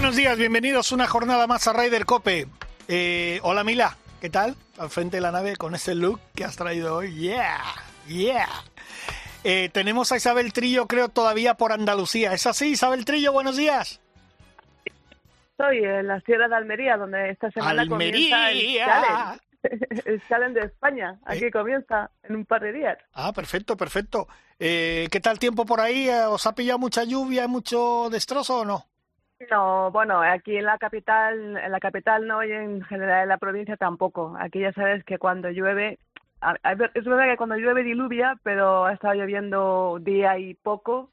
Buenos días, bienvenidos una jornada más a Rider Cope. Eh, hola Mila, ¿qué tal? Al frente de la nave con ese look que has traído hoy. Yeah, yeah. Eh, tenemos a Isabel Trillo, creo, todavía por Andalucía. ¿Es así, Isabel Trillo? Buenos días. Estoy en la Sierra de Almería, donde esta semana ¡Almería! comienza el challenge. el challenge de España. Aquí Eh. comienza en un par de días. Ah, perfecto, perfecto. Eh, ¿Qué tal tiempo por ahí? ¿Os ha pillado mucha lluvia, mucho destrozo o no? No, bueno, aquí en la capital, en la capital no y en general en la provincia tampoco. Aquí ya sabes que cuando llueve, a- a es verdad que cuando llueve diluvia, pero ha estado lloviendo día y poco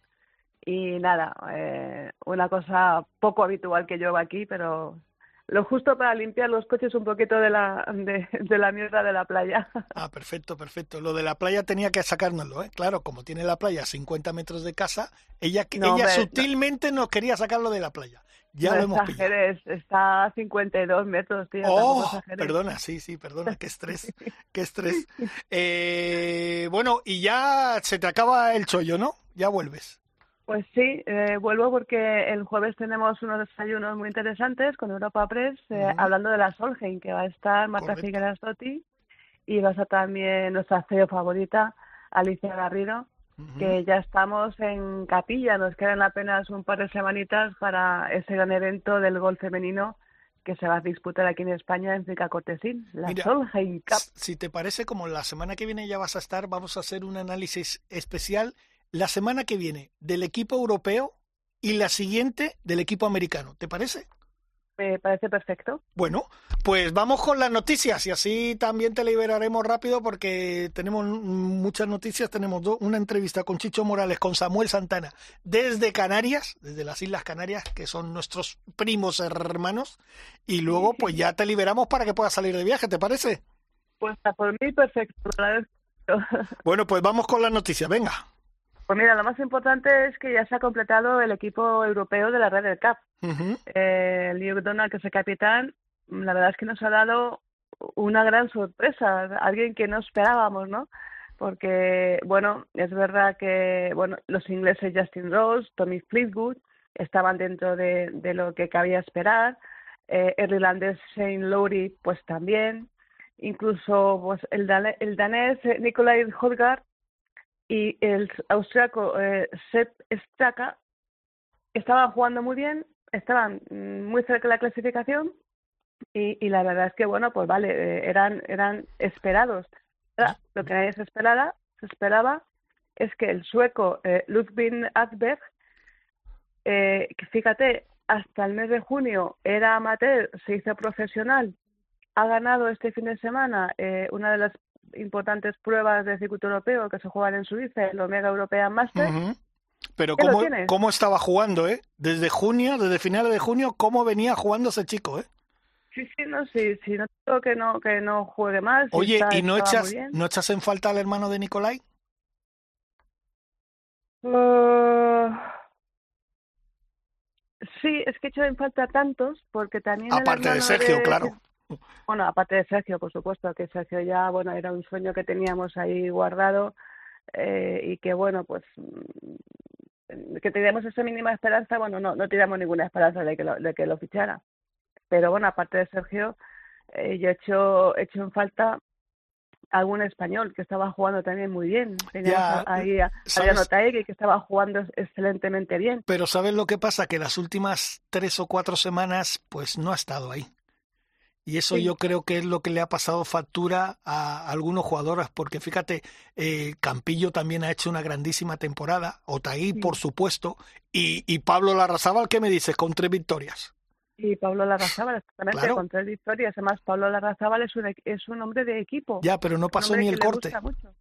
y nada, eh, una cosa poco habitual que llueva aquí, pero lo justo para limpiar los coches un poquito de la de, de la mierda de la playa. Ah, perfecto, perfecto. Lo de la playa tenía que sacárnoslo, ¿eh? Claro, como tiene la playa a 50 metros de casa, ella, No, ella sutilmente nos quería sacarlo de la playa. Ya no lo hemos pillado. exageres, está a 52 metros, tío. Oh, perdona, sí, sí, perdona, qué estrés, qué estrés. Eh, bueno, y ya se te acaba el chollo, ¿no? Ya vuelves. Pues sí, eh, vuelvo porque el jueves tenemos unos desayunos muy interesantes con Europa Press, eh, hablando de la Solheim, que va a estar Marta Correcto. Figueras Dotti y va a estar también nuestra CEO favorita, Alicia Garrido, que ya estamos en capilla, nos quedan apenas un par de semanitas para ese gran evento del gol femenino que se va a disputar aquí en España en Frica Cortesín, la Mira, Solheim Cup. Si te parece, como la semana que viene ya vas a estar, vamos a hacer un análisis especial la semana que viene del equipo europeo y la siguiente del equipo americano. ¿Te parece? Me parece perfecto. Bueno, pues vamos con las noticias y así también te liberaremos rápido porque tenemos muchas noticias. Tenemos una entrevista con Chicho Morales, con Samuel Santana, desde Canarias, desde las Islas Canarias, que son nuestros primos hermanos. Y luego, pues ya te liberamos para que puedas salir de viaje, ¿te parece? Pues por mí perfecto. Bueno, pues vamos con las noticias, venga. Pues mira, lo más importante es que ya se ha completado el equipo europeo de la Red del Cup. Ujú. Eh, Luke Donald, que es el capitán, la verdad es que nos ha dado una gran sorpresa, alguien que no esperábamos, ¿no? Porque, bueno, es verdad que, bueno, los ingleses Justin Rose, Tommy Fleetwood estaban dentro de, de lo que cabía esperar, eh, el irlandés Shane Lowry, pues también, incluso pues el, danés eh, Nikolai Hodgard y el austriaco eh, Sepp Straka estaban jugando muy bien, estaban mm, muy cerca de la clasificación y, y la verdad es que bueno pues vale eh, eran eran esperados. Ahora, lo que nadie se esperaba se esperaba es que el sueco eh, Ludwig Adberg eh, que fíjate hasta el mes de junio era amateur se hizo profesional ha ganado este fin de semana eh, una de las importantes pruebas de circuito europeo que se juegan en Suiza el Omega European Masters Ujú. Pero ¿Qué lo cómo, cómo estaba jugando, ¿eh? Desde junio, desde finales de junio, cómo venía jugando ese chico, ¿eh? Sí, sí, no, sí, sí, no digo que no, que no juegue más. sí Oye, está- ¿y no echas, no echas en falta al hermano de Nicolai? Eh, sí, es que he hecho en falta tantos, porque también el Aparte de hermano Sergio, de- claro. Bueno, aparte de Sergio, por supuesto, que Sergio ya, bueno, era un sueño que teníamos ahí guardado eh, y que, bueno, pues mm, que teníamos esa mínima esperanza, bueno, no, no teníamos ninguna esperanza de que lo, de que lo fichara. Pero bueno, aparte de Sergio, eh, yo he hecho, he hecho en falta algún español que estaba jugando también muy bien. Teníamos Ya, a- ahí a. Adriano Taegui que estaba jugando excelentemente bien. Pero ¿sabes lo que pasa? Que las últimas tres o cuatro semanas, pues no ha estado ahí. Y eso Sí. yo creo que es lo que le ha pasado factura a algunos jugadores, porque fíjate, eh, Campillo también ha hecho una grandísima temporada, Otaí, Sí. por supuesto, y, y Pablo Larrazábal, ¿qué me dices? Con tres victorias. Y Pablo Larrazábal, exactamente, Claro. con tres victorias. Además, Pablo Larrazábal es un, e- es un hombre de equipo. Ya, pero no pasó ni el corte.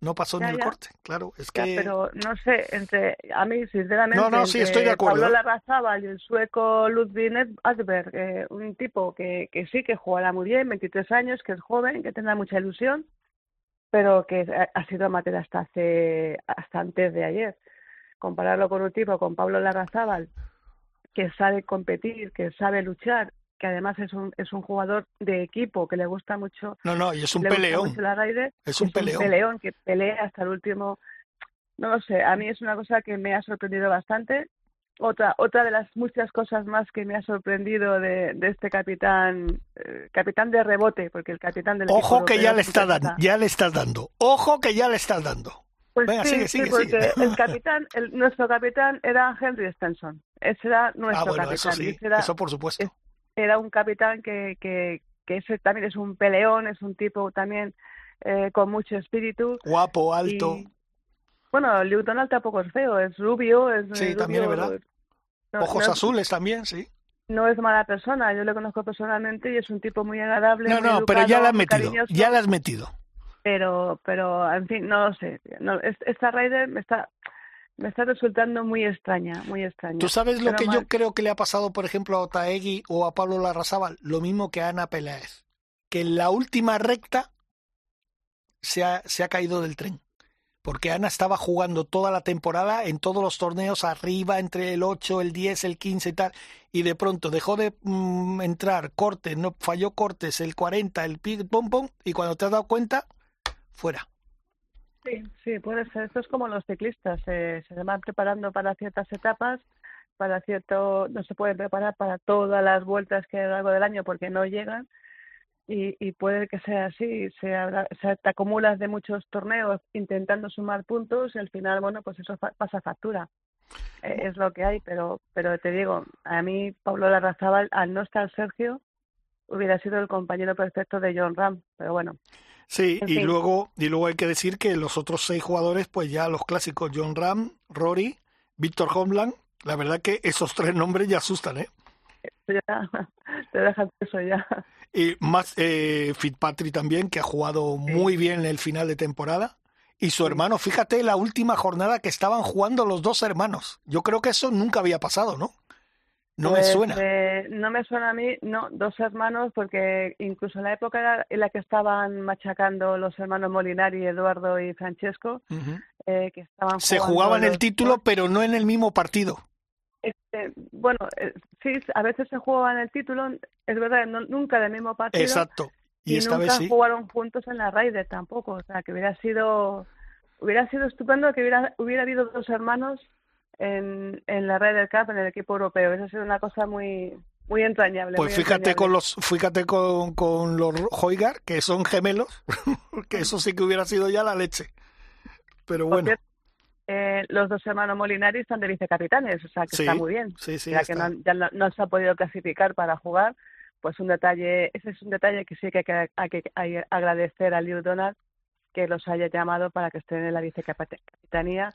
No pasó Ya, ni el ya. corte, claro. Es Ya, que pero no sé, entre a mí sinceramente No, no, sí, estoy de acuerdo, Pablo ¿eh? Larrazábal y el sueco Ludwig Adberg, eh, un tipo que, que sí que jugará muy bien, 23 años, que es joven, que tendrá mucha ilusión, pero que ha- ha sido amateur hasta hace hasta antes de ayer. Compararlo con un tipo con Pablo Larrazábal que sabe competir, que sabe luchar, que además es un es un jugador de equipo que le gusta mucho no, no, y es un peleón. mucho la Raider, Es que un peleón. que pelea hasta el último. No lo sé, a mí es una cosa que me ha sorprendido bastante. Otra otra de las muchas cosas más que me ha sorprendido de, de este capitán, eh, capitán de rebote, porque el capitán del Ojo que ya le está dando, ya le estás dando. Ojo que ya le estás dando. Pues Venga, sí, sigue, sí, sigue, porque sigue. el capitán, el, nuestro capitán era Henry Stenson. Ese era Ah, nuestro bueno, capitán. eso sí, era, eso por supuesto. es- era un capitán que, que, que ese también es un peleón, es un tipo también eh, con mucho espíritu. Guapo, alto. Y, bueno, Luke Donald tampoco es feo, es rubio, es Sí, rubio, también es verdad. no- Ojos no- azules también, sí. No es mala persona, yo le conozco personalmente y es un tipo muy agradable. No, muy no, pero ya la has metido. cariñoso, Ya la has metido. Pero, pero, en fin, no lo sé. No, esta Raider me está, me está resultando muy extraña, muy extraña. ¿Tú sabes lo Pero que yo creo que le ha pasado, por ejemplo, a Otaegui o a Pablo Larrazábal? Lo mismo que a Ana Peláez. Que en la última recta se ha, se ha caído del tren. Porque Ana estaba jugando toda la temporada en todos los torneos arriba, entre el 8, el 10, el 15 y tal. Y de pronto dejó de mm, entrar, corte, no falló cortes, el 40, el pom, pom. Y cuando te has dado cuenta, fuera. Sí, sí, puede ser. Esto es como los ciclistas, eh, se van preparando para ciertas etapas, para cierto, no se pueden preparar para todas las vueltas que hay a lo largo del año porque no llegan y, y puede que sea así, se, habrá- se te acumulas de muchos torneos intentando sumar puntos y al final, bueno, pues eso fa- pasa factura. Eh, es lo que hay, pero, pero te digo, a mí Pablo Larrazábal, al no estar Sergio, hubiera sido el compañero perfecto de John Ram, pero bueno, Sí, En y fin. luego, y luego hay que decir que los otros seis jugadores, pues ya los clásicos, John Ram, Rory, Víctor Homeland, la verdad que esos tres nombres ya asustan, ¿eh? eso ya, te dejan eso ya. Y más eh, Fitzpatrick también, que ha jugado muy bien en el final de temporada. Y su hermano, fíjate la última jornada que estaban jugando los dos hermanos. Yo creo que eso nunca había pasado, ¿no? No me suena. eh, no me suena a mí, no, dos hermanos, porque incluso en la época en la que estaban machacando los hermanos Molinari, Eduardo y Francesco, eh, que estaban Se jugaban el los título, pero no en el mismo partido. este, bueno, eh, sí, a veces se jugaban el título, es verdad, no- nunca del mismo partido, Exacto. Y, y esta nunca vez sí. jugaron juntos en la Raider tampoco, o sea, que hubiera sido, hubiera sido estupendo que hubiera, hubiera habido dos hermanos en, en la Ryder Cup, en el equipo europeo, eso ha sido una cosa muy, muy entrañable. Pues muy fíjate con los, fíjate con, con los Hoigar, que son gemelos, que eso sí que hubiera sido ya la leche. Pero bueno, cierto, eh, los dos hermanos Molinari están de vicecapitanes, o sea que Sí, está muy bien. sí, sí, ya que no, ya no, no se ha podido clasificar para jugar, pues un detalle, ese es un detalle que sí que hay que, hay que hay que agradecer a Liu Donald que los haya llamado para que estén en la vicecapitanía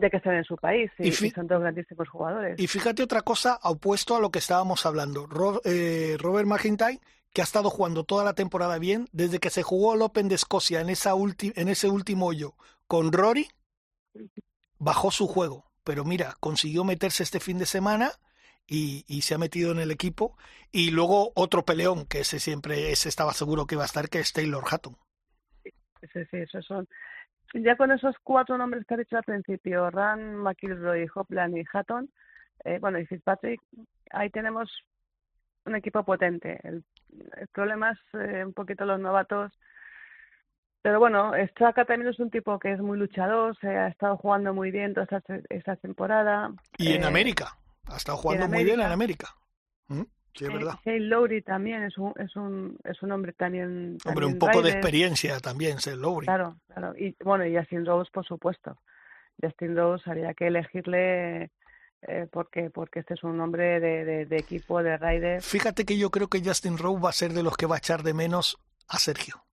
de que estén en su país y, Y fi- y son dos grandísimos jugadores. Y fíjate otra cosa opuesto a lo que estábamos hablando. Eh, Robert McIntyre, que ha estado jugando toda la temporada bien, desde que se jugó el Open de Escocia en, esa ulti- en ese último hoyo con Rory, bajó su juego. Pero mira, consiguió meterse este fin de semana y, y se ha metido en el equipo. Y luego otro peleón, que ese siempre ese estaba seguro que iba a estar, que es Taylor Hatton. Sí, sí, esos son. Ya con esos cuatro nombres que has dicho al principio, Ran, McIlroy, Hopland y Hatton, eh, bueno, y Fitzpatrick, ahí tenemos un equipo potente. El, el problema es eh, un poquito los novatos. Pero bueno, Straka también es un tipo que es muy luchador, se ha estado jugando muy bien toda esta, esta temporada. Y en Eh, América. Ha estado jugando muy bien en América. América. ¿Mm? Sí, es eh, verdad. Lowry también es un, es un, es un hombre también. Hombre, también un poco de experiencia también, Lowry. Claro, claro. Y bueno, y Justin Rose, por supuesto. Justin Rose habría que elegirle eh, porque porque este es un hombre de, de, de equipo, de Raiders. Fíjate que yo creo que Justin Rowe va a ser de los que va a echar de menos a Sergio.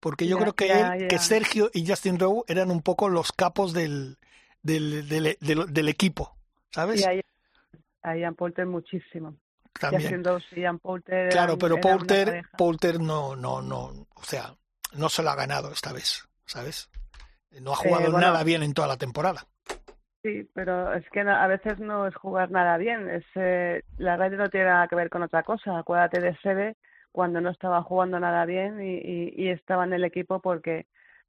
Porque yo Ya, creo que ya, él, ya. que Sergio y Justin Rowe eran un poco los capos del, del, del, del- del equipo, ¿sabes? Y ahí, ahí han muchísimo. También. Poulter claro, pero Poulter, Poulter no, no, no, o sea, no se lo ha ganado esta vez, ¿sabes? No ha eh, jugado nada bien en toda la temporada. Sí, pero es que a veces no es jugar nada bien. Es, eh, la radio no tiene nada que ver con otra cosa. Acuérdate de Sebe cuando no estaba jugando nada bien y, y, estaba en el equipo porque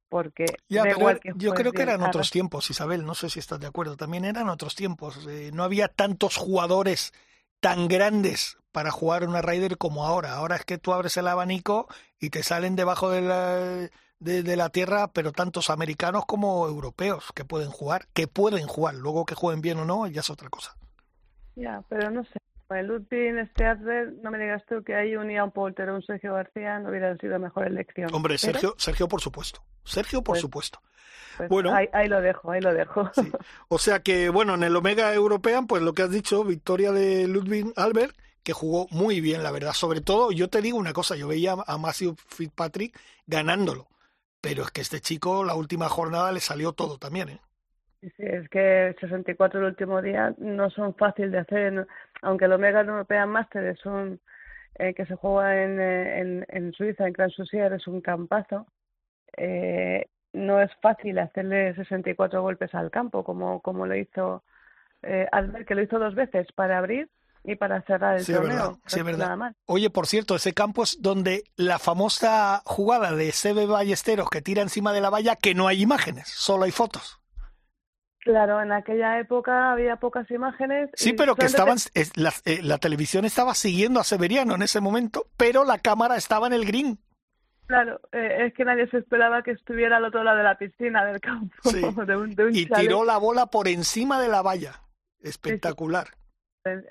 porque ya, pero yo creo que eran otros tiempos, Isabel, no sé si estás de acuerdo, también eran otros tiempos, eh, no había tantos jugadores tan grandes para jugar una Raider como ahora, ahora es que tú abres el abanico y te salen debajo de la, de, la tierra, pero tantos americanos como europeos que pueden jugar, que pueden jugar, luego que jueguen bien o no, ya es otra cosa. Ya, pero no sé, el este no me digas tú que hay un Ian Polter o un Sergio García no hubieran sido mejor elección. Hombre, Sergio, Sergio por supuesto. Sergio, por pues, supuesto. Pues bueno, ahí, lo dejo, ahí lo dejo. O sea que, bueno, en el Omega European, pues lo que has dicho, victoria de Ludwig Albert, que jugó muy bien, la verdad. Sobre todo, yo te digo una cosa, yo veía a Matthew Fitzpatrick ganándolo, pero es que este chico, la última jornada le salió todo también, ¿eh? Sí, es que 64 el último día no son fáciles de hacer, aunque el Omega European Master es un eh, que se juega en, eh, en, en Suiza, en Gran Susier, es un campazo eh, no es fácil hacerle 64 golpes al campo, como, como lo hizo eh, Albert, que lo hizo dos veces, para abrir y para cerrar el torneo. sí, verdad. Oye, por cierto, ese campo es donde la famosa jugada de Sebe Ballesteros que tira encima de la valla, que no hay imágenes, solo hay fotos. Claro, en aquella época había pocas imágenes. Sí, pero que estaban, la, eh, la televisión estaba siguiendo a Severiano en ese momento, pero la cámara estaba en el green. Claro, eh, es que nadie se esperaba que estuviera al otro lado de la piscina del campo. y tiró la bola por encima de la valla. Espectacular.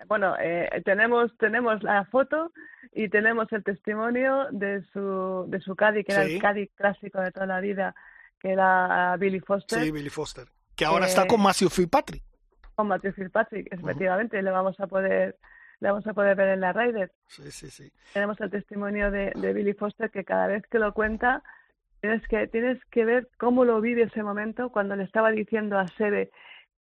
Bueno, eh, tenemos tenemos la foto y tenemos el testimonio de su de su Cádiz, que era el Cádiz clásico de toda la vida, que era Billy Foster. Sí, Billy Foster. Que ahora está con Matthew Fitzpatrick. Con Matthew Fitzpatrick, efectivamente, le vamos a poder la vamos a poder ver en la Raider. Sí, sí, sí. Tenemos el testimonio de, Billy Foster que cada vez que lo cuenta tienes que tienes que ver cómo lo vive ese momento cuando le estaba diciendo a Sebe,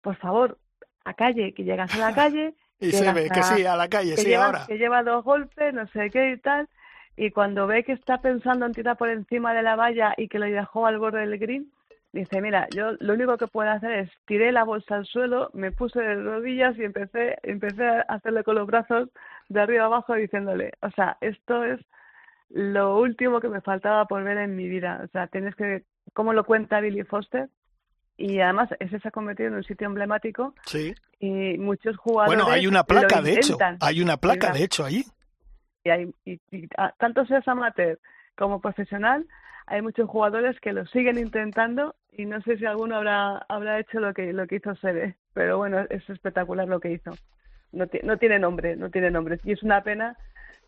por favor, a calle, que llegas a la calle. y Sebe, que sí, a la calle, sí, ahora. Que lleva dos golpes, no sé qué y tal. Y cuando ve que está pensando en tirar por encima de la valla y que lo dejó al borde del green, Dice, mira, yo lo único que puedo hacer es tiré la bolsa al suelo, me puse de rodillas y empecé, empecé a hacerle con los brazos de arriba abajo diciéndole, o sea, esto es lo último que me faltaba por ver en mi vida. O sea, tienes que, ¿cómo lo cuenta Billy Foster? Y además ese se ha convertido en un sitio emblemático. Sí. Y muchos jugadores. Bueno, hay una placa, de hecho. Hay una placa, de hecho, ahí. Y, hay, y, tanto seas amateur como profesional, hay muchos jugadores que lo siguen intentando y no sé si alguno habrá habrá hecho lo que lo que hizo Sede, pero bueno, es espectacular lo que hizo. No, no tiene nombre, no tiene nombre. Y es una pena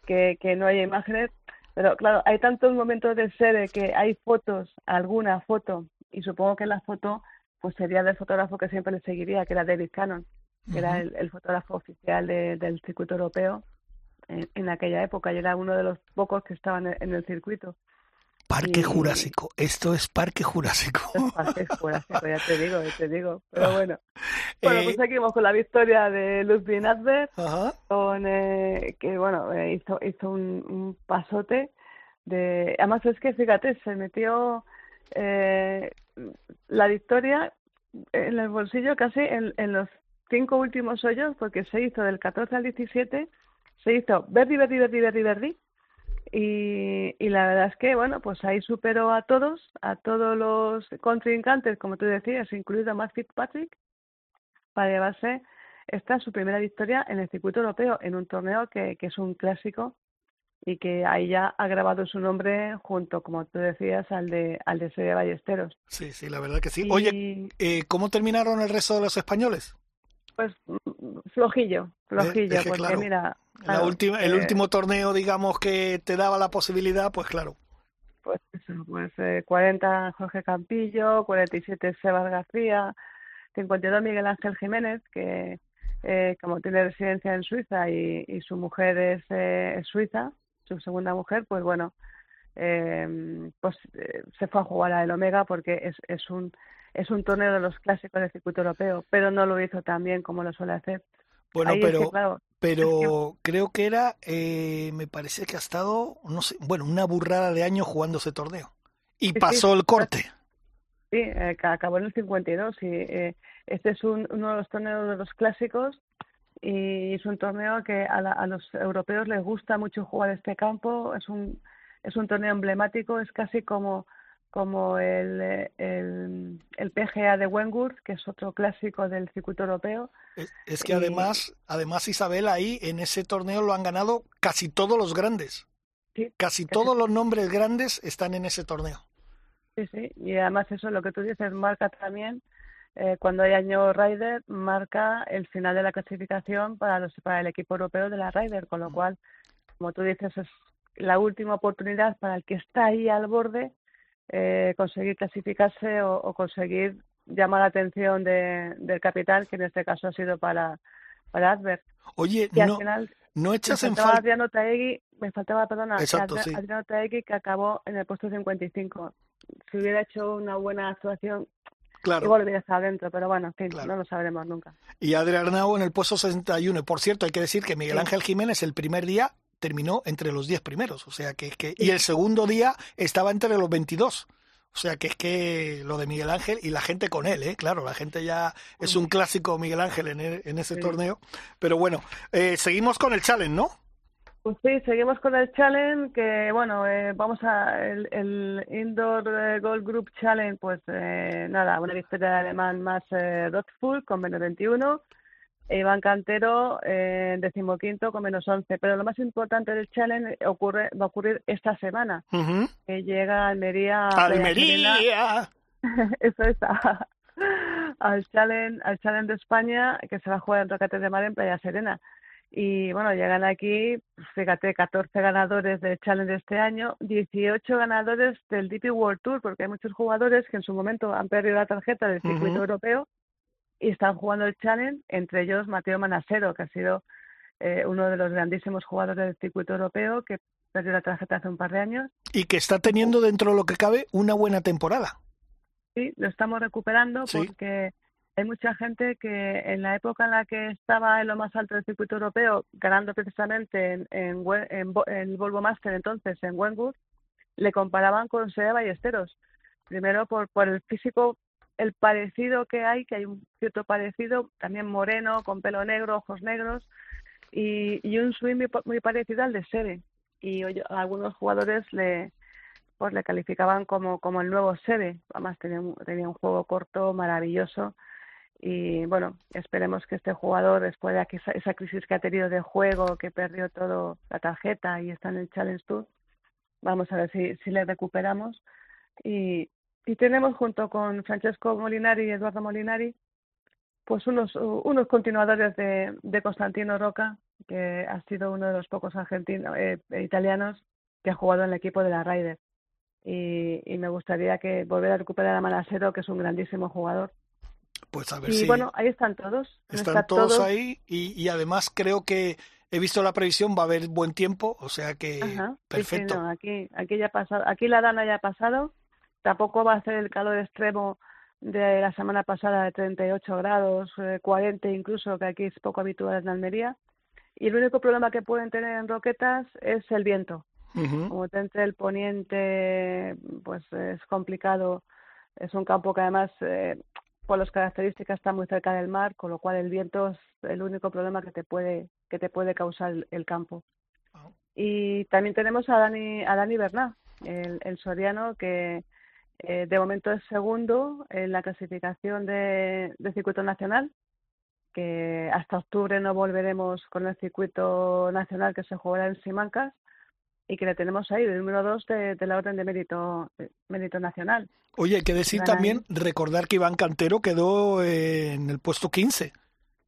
que, que no haya imágenes, pero claro, hay tantos momentos de Sede que hay fotos, alguna foto, y supongo que la foto pues sería del fotógrafo que siempre le seguiría, que era David Cannon, que era el, fotógrafo oficial del circuito europeo en, en, aquella época y era uno de los pocos que estaban en el circuito. Parque Jurásico, esto es Parque Jurásico. Parque Jurásico, ya te digo, ya te digo. Pero bueno, bueno pues eh, seguimos con la victoria de Ludwig Adler, con eh, que bueno, eh, hizo, hizo un, pasote de, además es que fíjate, se metió la victoria en el bolsillo casi en, en los cinco últimos hoyos, porque se hizo del 14 al 17, se hizo Verdi, Verdi, Verdi, Verdi, Verdi, y, y, la verdad es que, bueno, pues ahí superó a todos, a todos los contrincantes, como tú decías, incluido a Matt Fitzpatrick, para llevarse esta su primera victoria en el circuito europeo, en un torneo que, que es un clásico y que ahí ya ha grabado su nombre junto, como tú decías, al de al de Sede Ballesteros. Sí, sí, la verdad que sí. Oye, eh, ¿cómo terminaron el resto de los españoles? Pues flojillo, flojillo, porque mira... la última, el eh, último torneo, digamos, que te daba la posibilidad, pues claro. Pues eso, pues eh, 40 Jorge Campillo, 47 Sebas García, 52 Miguel Ángel Jiménez, que eh, como tiene residencia en Suiza y, y su mujer es, eh, suiza, su segunda mujer, pues bueno, eh, pues eh, se fue a jugar a el Omega porque es, es un es un torneo de los clásicos del circuito europeo, pero no lo hizo tan bien como lo suele hacer. Bueno, pero, pero creo que era, eh, me parece que ha estado, no sé, bueno, una burrada de años jugando ese torneo. Y pasó el corte. Sí, eh, acabó en el 52 y eh, este es un, uno de los torneos de los clásicos y es un torneo que a, a, los europeos les gusta mucho jugar este campo. Es un, es un torneo emblemático, es casi como como el, el, el, PGA de Wentworth, que es otro clásico del circuito europeo. Es, que además, además Isabel, ahí en ese torneo lo han ganado casi todos los grandes. Sí, casi todos los nombres grandes están en ese torneo. Sí, sí, y además eso, lo que tú dices, marca también, eh, cuando hay año Ryder, marca el final de la clasificación para, los, para el equipo europeo de la Ryder, con lo mm. cual, como tú dices, es la última oportunidad para el que está ahí al borde eh, conseguir clasificarse o, conseguir llamar la atención de, del capital, que en este caso ha sido para, para Adver. Oye, y no, final, no echas en falta... Adriano Taegui, me faltaba, perdona, Exacto, Adriano Taegui que acabó en el puesto 55. Si hubiera hecho una buena actuación, Claro. Igual hubiera estado dentro, pero bueno, en fin, no lo sabremos nunca. Y Adrián Arnau en el puesto 61. Por cierto, hay que decir que Miguel Ángel Jiménez el primer día terminó entre los 10 primeros, o sea que es que y el segundo día estaba entre los 22. O sea que es que lo de Miguel Ángel y la gente con él, ¿eh? claro, la gente ya es un clásico Miguel Ángel en, e, en ese torneo. Pero bueno, eh, seguimos con el challenge, ¿no? Pues sí, seguimos con el challenge que, bueno, eh, vamos a el, el Indoor eh, Gold Group Challenge, pues eh, nada, una victoria de alemán más eh, con menos 21 Iván Cantero en decimoquinto con menos 11. Pero lo más importante del challenge ocurre, va a ocurrir esta semana, que llega a Almería. ¡Almería! Eso es, al, challenge, al challenge de España, que se va a jugar en Rocates de Mar en Playa Serena. Y bueno, llegan aquí, fíjate, 14 ganadores del Challenge de este año, 18 ganadores del DP World Tour, porque hay muchos jugadores que en su momento han perdido la tarjeta del circuito europeo y están jugando el Challenge, entre ellos Mateo Manasero, que ha sido eh, uno de los grandísimos jugadores del circuito europeo, que perdió la tarjeta hace un par de años. Y que está teniendo dentro de lo que cabe una buena temporada. Sí, lo estamos recuperando porque hay mucha gente que en la época en la que estaba en lo más alto del circuito europeo, ganando precisamente en, en, el Volvo Master entonces, en Wentworth, le comparaban con Sea Ballesteros. Primero por, por el físico el parecido que hay, que hay un cierto parecido, también moreno, con pelo negro, ojos negros, y, y un swing muy, parecido al de Sere. Y algunos jugadores le pues le calificaban como, como el nuevo Sere. Además tenía un, tenía un juego corto, maravilloso. Y bueno, esperemos que este jugador, después de esa, esa crisis que ha tenido de juego, que perdió todo la tarjeta y está en el Challenge Tour, vamos a ver si, si le recuperamos y, y tenemos junto con Francesco Molinari y Eduardo Molinari, pues unos, unos continuadores de, de Constantino Roca, que ha sido uno de los pocos argentinos, eh, italianos que ha jugado en el equipo de la Ryder. Y, y, me gustaría que volver a recuperar a Manasero, que es un grandísimo jugador. Pues a ver y bueno, ahí están todos. Están todos, ahí y, y, además creo que he visto la previsión, va a haber buen tiempo, o sea que perfecto. aquí, aquí ya pasado, aquí la dana ya ha pasado Tampoco va a ser el calor extremo de la semana pasada de 38 grados, 40 eh, incluso, que aquí es poco habitual en Almería. Y el único problema que pueden tener en Roquetas es el viento. Como te entre el poniente, pues es complicado. Es un campo que además, eh, por las características, está muy cerca del mar, con lo cual el viento es el único problema que te puede, que te puede causar el, campo. Ah. Y también tenemos a Dani, a Dani Bernat, el, el soriano, que eh, de momento es segundo en la clasificación de, circuito nacional, que hasta octubre no volveremos con el circuito nacional que se jugará en Simancas y que le tenemos ahí, el número dos de, la orden de mérito, mérito nacional. Oye, hay que decir también, recordar que Iván Cantero quedó en el puesto 15,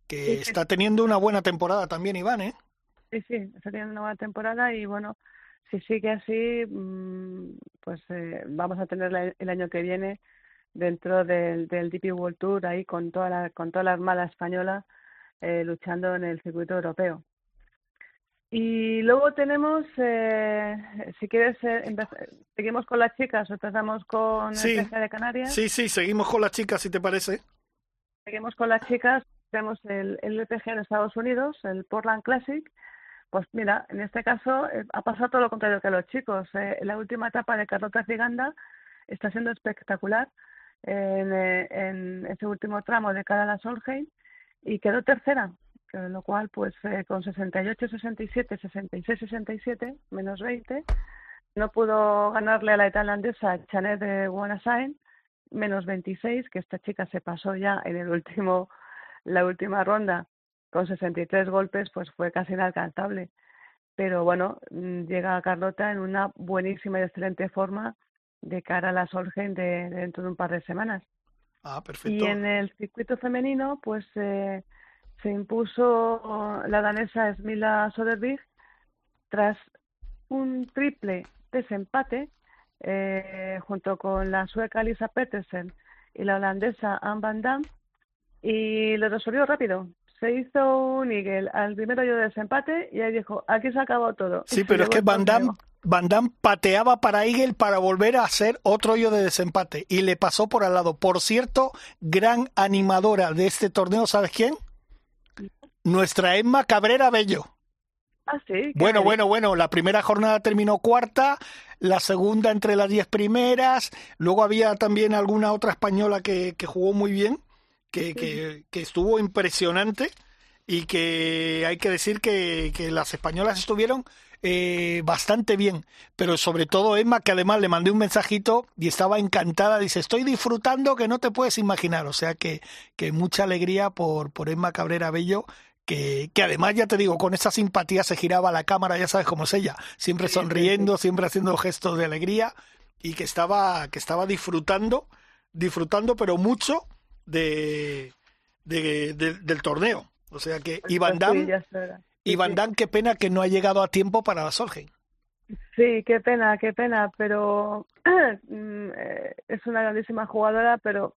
que está teniendo una buena temporada también Iván, ¿eh? Sí, sí, está teniendo una buena temporada y bueno, si sigue así, mm, pues eh, vamos a tener el año que viene dentro del, del DP World Tour ahí con toda la, con toda la armada española eh, luchando en el circuito europeo. Y luego tenemos, eh, si quieres, seguimos con las chicas o empezamos con sí. el de Canarias. Sí, sí, seguimos con las chicas, si te parece. Seguimos con las chicas. tenemos el, el LPG en Estados Unidos, el Portland Classic, pues mira, en este caso eh, ha pasado todo lo contrario que los chicos. Eh, la última etapa de Carlota Ciganda está siendo espectacular en, eh, en, ese último tramo de cara la Solheim y quedó tercera, lo cual pues eh, con 68, 67, 66, 67, menos 20, no pudo ganarle a la tailandesa Chanet de Guanasain, menos 26, que esta chica se pasó ya en el último, la última ronda con 63 golpes, pues fue casi inalcanzable. Pero bueno, mm, llega Carlota en una buenísima y excelente forma de cara a la Solgen de, dentro de un par de semanas. Ah, perfecto. Y en el circuito femenino, pues eh, se impuso la danesa Smila Soderberg tras un triple desempate eh, junto con la sueca Lisa Petersen y la holandesa Anne van Dam y lo resolvió rápido. Se hizo un Eagle al primer hoyo de desempate y ahí dijo, aquí se acabado todo. Sí, pero es que Van Damme, Van Damme pateaba para Eagle para volver a hacer otro hoyo de desempate y le pasó por al lado. Por cierto, gran animadora de este torneo, ¿sabes quién? Nuestra Emma Cabrera Bello. Ah, sí. Bueno, bueno, bueno, la primera jornada terminó cuarta, la segunda entre las diez primeras, luego había también alguna otra española que, que jugó muy bien, que, que, que, estuvo impresionante y que hay que decir que, que las españolas estuvieron eh, bastante bien, pero sobre todo Emma, que además le mandé un mensajito y estaba encantada, dice, estoy disfrutando que no te puedes imaginar, o sea que, que mucha alegría por, por Emma Cabrera Bello, que, que, además, ya te digo, con esa simpatía se giraba la cámara, ya sabes cómo es ella, siempre sonriendo, siempre haciendo gestos de alegría y que estaba, que estaba disfrutando, disfrutando, pero mucho de, de, de del torneo. O sea que Iván Damme, Iván qué pena que no ha llegado a tiempo para la Solheim. Sí, qué pena, qué pena, pero es una grandísima jugadora, pero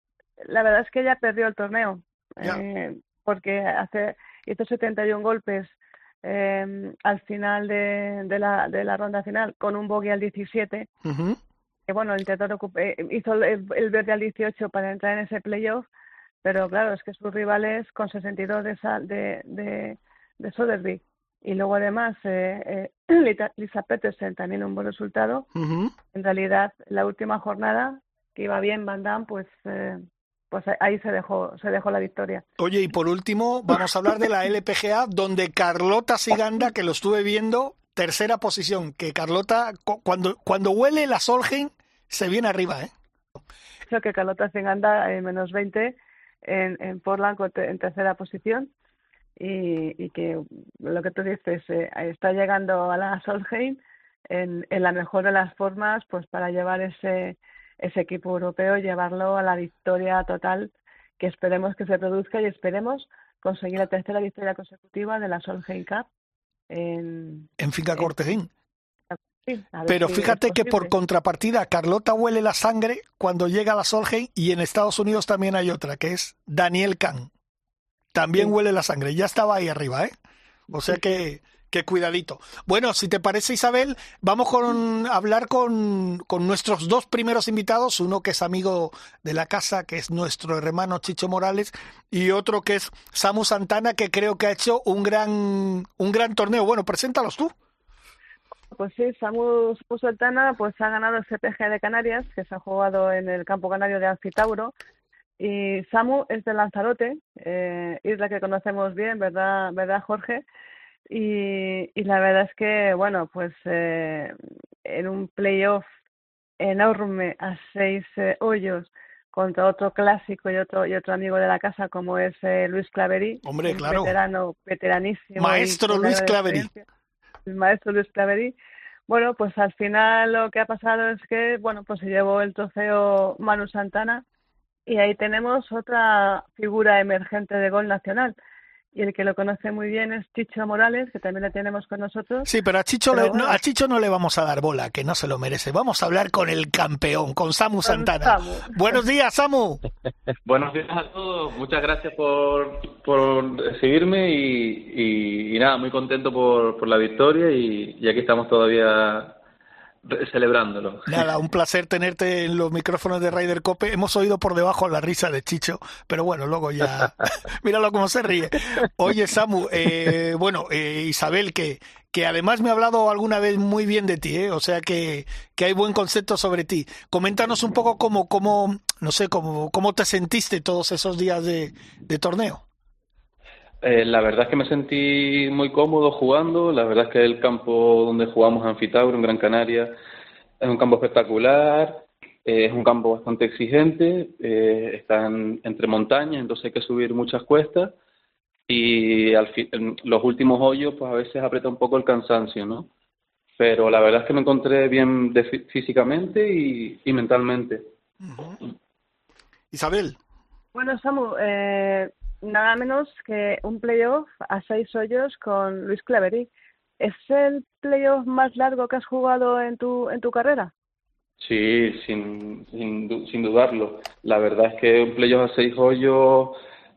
la verdad es que ella perdió el torneo, eh, porque hace hizo 71 golpes eh, al final de, de, la, de la ronda final con un bogey al 17. Uh -huh. Que bueno, intentó recuperar, hizo el, el, verde al 18 para entrar en ese playoff, pero claro, es que sus rivales con 62 de, de, de, de Soderby y luego además eh, eh, Lisa Petersen también un buen resultado. Uh -huh. En realidad, la última jornada que iba bien Van Damme, pues eh, pues ahí se dejó, se dejó la victoria. Oye, y por último, vamos a hablar de la LPGA, donde Carlota Siganda, que lo estuve viendo, tercera posición, que Carlota, cuando, cuando huele la Solheim, se viene arriba, ¿eh? Creo que Carlota Siganda en menos 20 en, en Portland en tercera posición y, y que lo que tú dices, eh, está llegando a la Solheim en, en la mejor de las formas, pues para llevar ese ese equipo europeo, llevarlo a la victoria total que esperemos que se produzca y esperemos conseguir la tercera victoria consecutiva de la Solheim Cup en, en Finca Cortesín. Sí, Pero si fíjate que por contrapartida Carlota huele la sangre cuando llega a la Solheim y en Estados Unidos también hay otra que es Daniel Kahn. También sí. huele la sangre, ya estaba ahí arriba, ¿eh? O sea que Qué cuidadito. Bueno, si te parece, Isabel, vamos con hablar con, con, nuestros dos primeros invitados, uno que es amigo de la casa, que es nuestro hermano Chicho Morales, y otro que es Samu Santana, que creo que ha hecho un gran, un gran torneo. Bueno, preséntalos tú. Pues sí, Samu, Samu Santana pues ha ganado el CPG de Canarias, que se ha jugado en el campo canario de Alcitauro, y Samu es de Lanzarote, eh, isla que conocemos bien, ¿verdad, verdad Jorge? Y, y, la verdad es que, bueno, pues eh, en un playoff enorme a seis eh, hoyos contra otro clásico y otro y otro amigo de la casa como es eh, Luis Claverí, Hombre, claro. veterano, veteranísimo. Maestro Luis Claverí. El maestro Luis Claverí. Bueno, pues al final lo que ha pasado es que, bueno, pues se llevó el trofeo Manu Santana y ahí tenemos otra figura emergente de gol nacional y el que lo conoce muy bien es Chicho Morales, que también le tenemos con nosotros. Sí, pero a Chicho, pero le, bueno, no, a Chicho no le vamos a dar bola, que no se lo merece. Vamos a hablar con el campeón, con Samu con Santana. Samu. Buenos días, Samu. Buenos días a todos. Muchas gracias por, por seguirme y, y, y, nada, muy contento por, por la victoria y, y, aquí estamos todavía celebrándolo. Nada, un placer tenerte en los micrófonos de Ryder Cope. Hemos oído por debajo la risa de Chicho, pero bueno, luego ya. Míralo cómo se ríe. Oye, Samu, eh, bueno, eh, Isabel, que, que además me ha hablado alguna vez muy bien de ti, ¿eh? o sea que, que hay buen concepto sobre ti. Coméntanos un poco cómo, cómo no sé, cómo, cómo te sentiste todos esos días de, de torneo. Eh, la verdad es que me sentí muy cómodo jugando. La verdad es que el campo donde jugamos en Anfitauro, en Gran Canaria, es un campo espectacular. Eh, es un campo bastante exigente. Eh, está entre montañas, entonces hay que subir muchas cuestas. Y al los últimos hoyos, pues a veces aprieta un poco el cansancio, ¿no? Pero la verdad es que me encontré bien físicamente y, mentalmente. Isabel. Bueno, Samu, eh, nada menos que un playoff a seis hoyos con Luis Claverí. ¿Es el playoff más largo que has jugado en tu, en tu carrera? Sí, sin, sin, dudarlo. La verdad es que un playoff a seis hoyos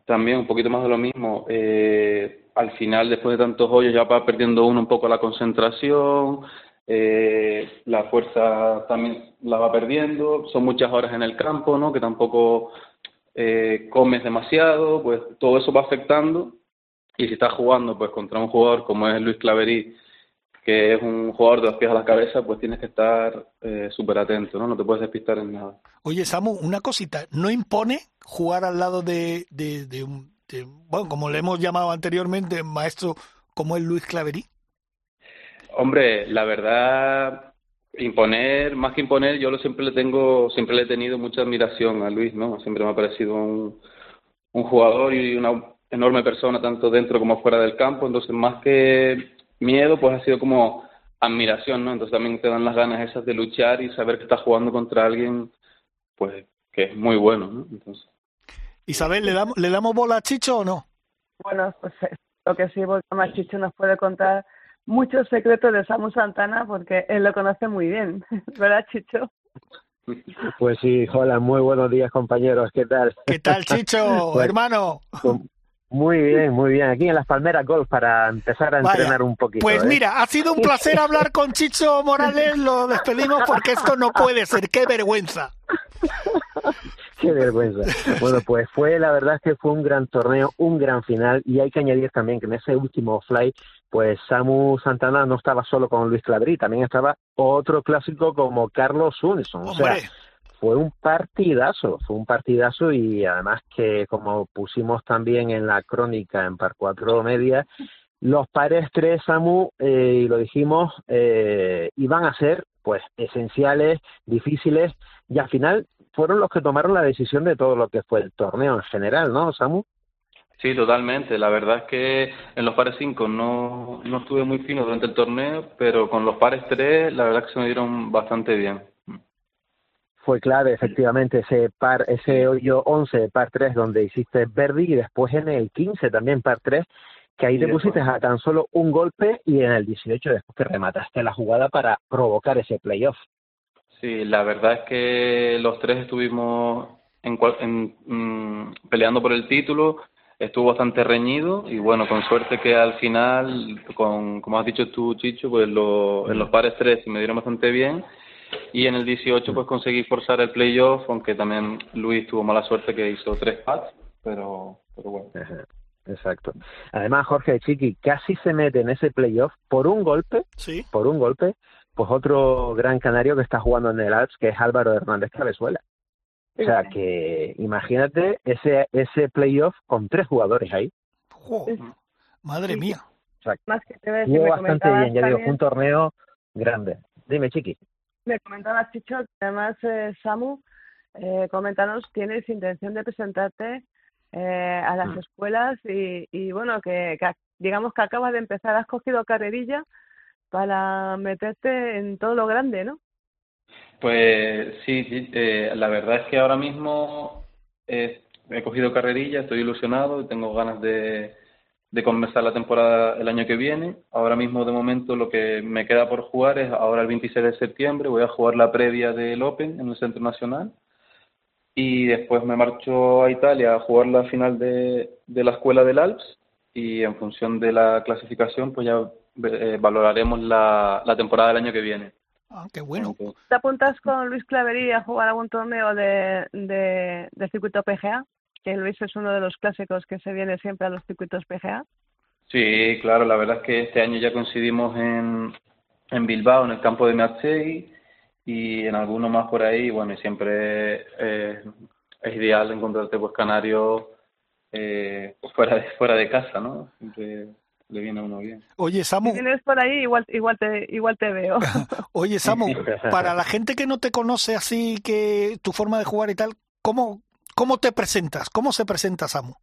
también un poquito más de lo mismo. Eh, al final, después de tantos hoyos, ya va perdiendo uno un poco la concentración, eh, la fuerza también la va perdiendo, son muchas horas en el campo, ¿no? Que tampoco eh, comes demasiado, pues todo eso va afectando. Y si estás jugando pues contra un jugador como es Luis Claverí, que es un jugador de los pies a la cabeza, pues tienes que estar eh, súper atento, ¿no? No te puedes despistar en nada. Oye, Samu, una cosita, ¿no impone jugar al lado de, de, un, bueno, como le hemos llamado anteriormente, maestro como es Luis Claverí? Hombre, la verdad, Imponer, más que imponer, yo lo siempre le tengo, siempre le he tenido mucha admiración a Luis, ¿no? Siempre me ha parecido un, un jugador y una enorme persona, tanto dentro como fuera del campo. Entonces, más que miedo, pues ha sido como admiración, ¿no? Entonces también te dan las ganas esas de luchar y saber que estás jugando contra alguien, pues, que es muy bueno, ¿no? Entonces. Isabel, ¿le damos, ¿le damos bola a Chicho o no? Bueno, pues eh, lo que sí, más Chicho nos puede contar muchos secretos de Samu Santana porque él lo conoce muy bien, ¿verdad, Chicho? Pues sí, hola, muy buenos días compañeros, ¿qué tal? ¿Qué tal, Chicho, pues, hermano? Muy bien, muy bien. Aquí en las Palmeras Golf para empezar a entrenar un poquito. Pues ¿eh? mira, ha sido un placer hablar con Chicho Morales. Lo despedimos porque esto no puede ser. ¡Qué vergüenza! Qué vergüenza. Bueno, pues fue, la verdad es que fue un gran torneo, un gran final, y hay que añadir también que en ese último fly, pues Samu Santana no estaba solo con Luis Claverí, también estaba otro clásico como Carlos Unison. O sea, fue un partidazo, fue un partidazo y además que como pusimos también en la crónica en Par 4 Media, los pares 3 Samu, eh, y lo dijimos, eh, iban a ser pues esenciales, difíciles, y al final fueron los que tomaron la decisión de todo lo que fue el torneo en general, ¿no, Samu? Sí, totalmente. La verdad es que en los pares 5 no, no estuve muy fino durante el torneo, pero con los pares 3 la verdad es que se me dieron bastante bien. Fue clave, efectivamente, ese par, ese hoyo 11, par 3, donde hiciste Verdi y después en el 15 también par 3, que ahí te pusiste a tan solo un golpe y en el 18 después que remataste la jugada para provocar ese playoff. Sí, la verdad es que los tres estuvimos en, en, mm, peleando por el título, estuvo bastante reñido y bueno, con suerte que al final, con, como has dicho tú, Chicho, pues lo, en los pares tres me dieron bastante bien y en el 18 pues conseguí forzar el playoff, aunque también Luis tuvo mala suerte que hizo tres pats, pero, pero bueno. Exacto. Además, Jorge Chiqui casi se mete en ese playoff por un golpe, ¿Sí? por un golpe, pues otro gran canario que está jugando en el Alps, que es Álvaro Hernández Cabezuela. O sea que imagínate ese ese playoff con tres jugadores ahí. madre mía. Más que te bastante bien, ya digo, fue un torneo grande. Dime, Chiqui. Me comentaba Chicho, además eh, Samu, eh, coméntanos, ¿tienes intención de presentarte eh, a las mm. escuelas y, y bueno, que, que, digamos que acabas de empezar, has cogido carrerilla para meterte en todo lo grande, ¿no? Pues sí, eh, la verdad es que ahora mismo he cogido carrerilla, estoy ilusionado, y tengo ganas de, comenzar la temporada el año que viene. Ahora mismo, de momento, lo que me queda por jugar es ahora el 26 de septiembre, voy a jugar la previa del Open en el Centro Nacional y después me marcho a Italia a jugar la final de la Escuela del Alps y en función de la clasificación, pues ya eh, valoraremos la, la temporada del año que viene. Ah, qué bueno. ¿Te apuntas con Luis Clavería a jugar algún torneo de, de, de circuito PGA? Que Luis es uno de los clásicos que se viene siempre a los circuitos PGA. Sí, claro, la verdad es que este año ya coincidimos en, en Bilbao, en el campo de Meatzegui, y en alguno más por ahí, bueno, y siempre eh, es ideal encontrarte pues canarios eh, fuera de fuera de casa, ¿no? Siempre le viene a uno bien. Oye, Samu. Si vienes por ahí, igual, igual, te, igual te veo. Oye, Samu, para la gente que no te conoce así, que tu forma de jugar y tal, ¿cómo, cómo te presentas? ¿Cómo se presenta Samu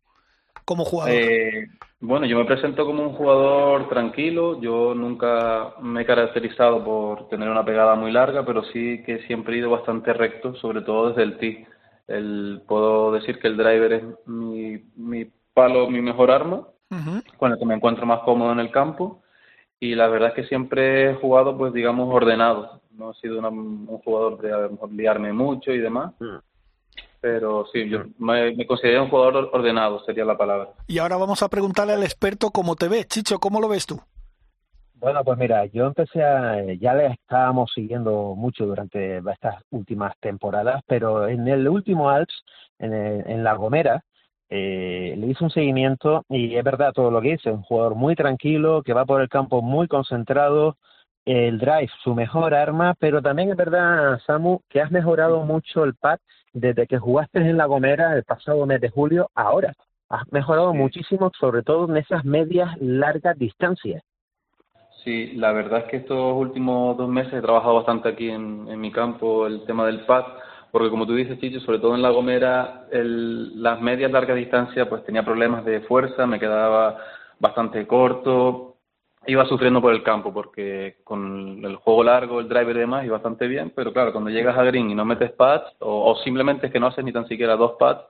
como jugador? Eh, bueno, yo me presento como un jugador tranquilo. Yo nunca me he caracterizado por tener una pegada muy larga, pero sí que siempre he ido bastante recto, sobre todo desde el tee. El, puedo decir que el driver es mi, mi palo, mi mejor arma Con el que me encuentro más cómodo en el campo y la verdad es que siempre he jugado pues digamos ordenado no he sido una- un jugador de a lo mejor liarme mucho y demás Mm. pero sí yo me, me considero un jugador or- ordenado sería la palabra Y ahora vamos a preguntarle al experto cómo te ves. Chicho, ¿cómo lo ves tú? Bueno, pues mira, yo empecé a, ya le estábamos siguiendo mucho durante estas últimas temporadas, pero en el último Alps, en, el- en La Gomera, eh, le hice un seguimiento y es verdad todo lo que dice, un jugador muy tranquilo, que va por el campo muy concentrado, el drive su mejor arma, pero también es verdad, Samu, que has mejorado mucho el pad desde que jugaste en La Gomera el pasado mes de julio, ahora. Has mejorado Sí. muchísimo, sobre todo en esas medias largas distancias. sí la verdad es que estos últimos dos meses he trabajado bastante aquí en, en mi campo el tema del pad porque como tú dices Chicho sobre todo en La Gomera el, las medias largas distancias pues tenía problemas de fuerza me quedaba bastante corto iba sufriendo por el campo porque con el juego largo, el driver y demás, iba bastante bien, pero claro, cuando llegas a green y no metes pads, o, o simplemente es que no haces ni tan siquiera dos pads,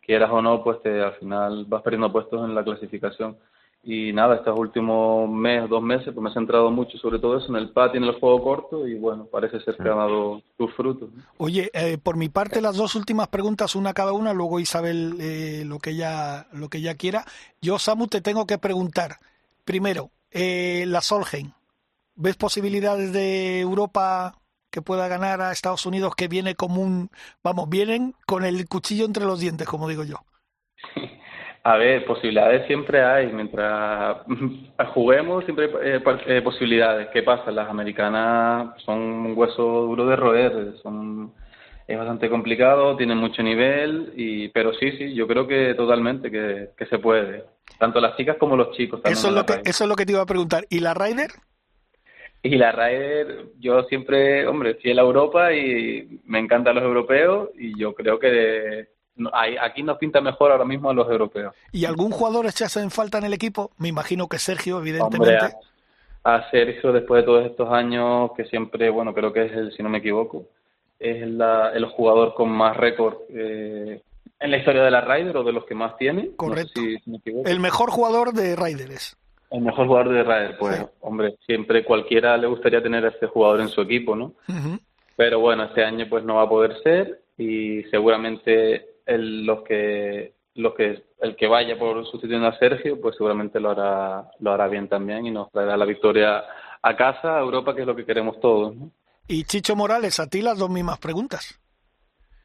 quieras o no, pues te, al final vas perdiendo puestos en la clasificación. Y nada, estos últimos mes, dos meses, pues me he centrado mucho sobre todo eso, en el y en el juego corto, y bueno, parece ser que ha dado sus frutos. Oye, eh, por mi parte las dos últimas preguntas, una cada una, luego Isabel eh, lo que ella lo que ella quiera. Yo Samu te tengo que preguntar primero eh, la Solheim. ¿Ves posibilidades de Europa que pueda ganar a Estados Unidos que viene como un vamos vienen con el cuchillo entre los dientes como digo yo? A ver, posibilidades siempre hay. Mientras juguemos, siempre hay eh, eh, posibilidades. ¿Qué pasa? Las americanas son un hueso duro de roer. Son, es bastante complicado, tienen mucho nivel, y pero sí, sí, yo creo que totalmente que, que se puede. Tanto las chicas como los chicos. también Eso es lo que eso es lo que te iba a preguntar. ¿Y la Ryder? Y la Ryder, yo siempre, hombre, fiel a Europa y me encantan los europeos y yo creo que aquí nos pinta mejor ahora mismo a los europeos. ¿Y algún jugador echas en falta en el equipo? Me imagino que Sergio, Hombre, evidentemente. a, a Sergio, después de todos estos años, que siempre, bueno, creo que es el, si no me equivoco, es la- el jugador con más récord eh, en la historia de la Ryder o de los que más tiene. No sé Correcto. si- si me equivoco. El mejor jugador de Raiders. El mejor jugador de Ryder, pues, Sí. hombre, siempre cualquiera le gustaría tener a este jugador en su equipo, ¿no? Pero bueno, este año pues no va a poder ser y seguramente el, los que los que el que vaya por sustituyendo a Sergio pues seguramente lo hará lo hará bien también y nos traerá la victoria a casa, a Europa, que es lo que queremos todos. ¿no? Y Chicho Morales, a ti las dos mismas preguntas.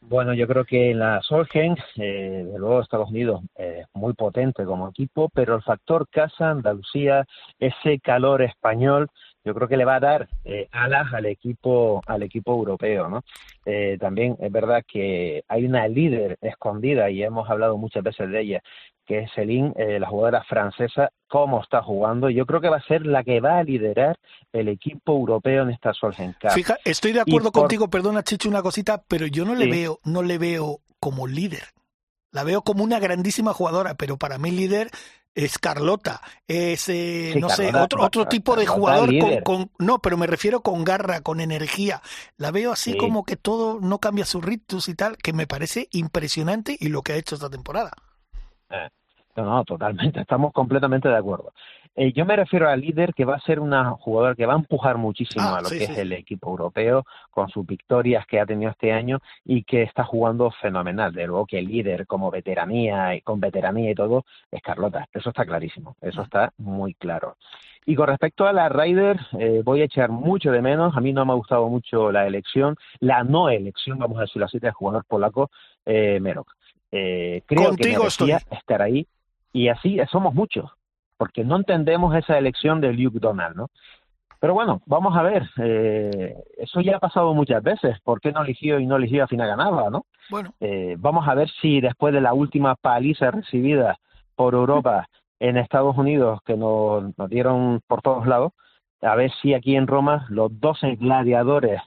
Bueno, yo creo que la Solheim, eh, de luego Estados Unidos, eh, es muy potente como equipo, pero el factor casa, Andalucía, ese calor español, yo creo que le va a dar eh, alas al equipo, al equipo europeo, ¿no? Eh, también es verdad que hay una líder escondida y hemos hablado muchas veces de ella, que es Celine, eh, la jugadora francesa, cómo está jugando. Yo creo que va a ser la que va a liderar el equipo europeo en esta Solheim Cup. Fija, estoy de acuerdo por- contigo, perdona Chicho una cosita, pero yo no le Sí. veo, no le veo como líder. La veo como una grandísima jugadora, pero para mí líder es Carlota, es eh, Sí, no sé, otro otro tipo de jugador con, no, pero me refiero con garra, con energía. La veo así Sí. como que todo no cambia sus ritmos y tal, que me parece impresionante y lo que ha hecho esta temporada. No, no, totalmente, estamos completamente de acuerdo. Eh, yo me refiero al líder que va a ser una jugadora que va a empujar muchísimo Ah, a lo sí, que sí, es el equipo europeo con sus victorias que ha tenido este año y que está jugando fenomenal. De luego que el líder como veteranía y con veteranía y todo es Carlota. Eso está clarísimo. Eso está muy claro. Y con respecto a la Ryder, eh, voy a echar mucho de menos. A mí no me ha gustado mucho la elección, la no elección, vamos a decirlo así, del jugador polaco eh, Merok. Eh, creo Contigo que merecía estoy. estar ahí y así somos muchos, porque no entendemos esa elección de Luke Donald, ¿no? Pero bueno, vamos a ver. eh, eso ya ha pasado muchas veces. ¿Por qué no eligió y no eligió al final ganaba, no? Bueno, Eh, vamos a ver si después de la última paliza recibida por Europa en Estados Unidos, que nos, nos dieron por todos lados, a ver si aquí en Roma los 12 gladiadores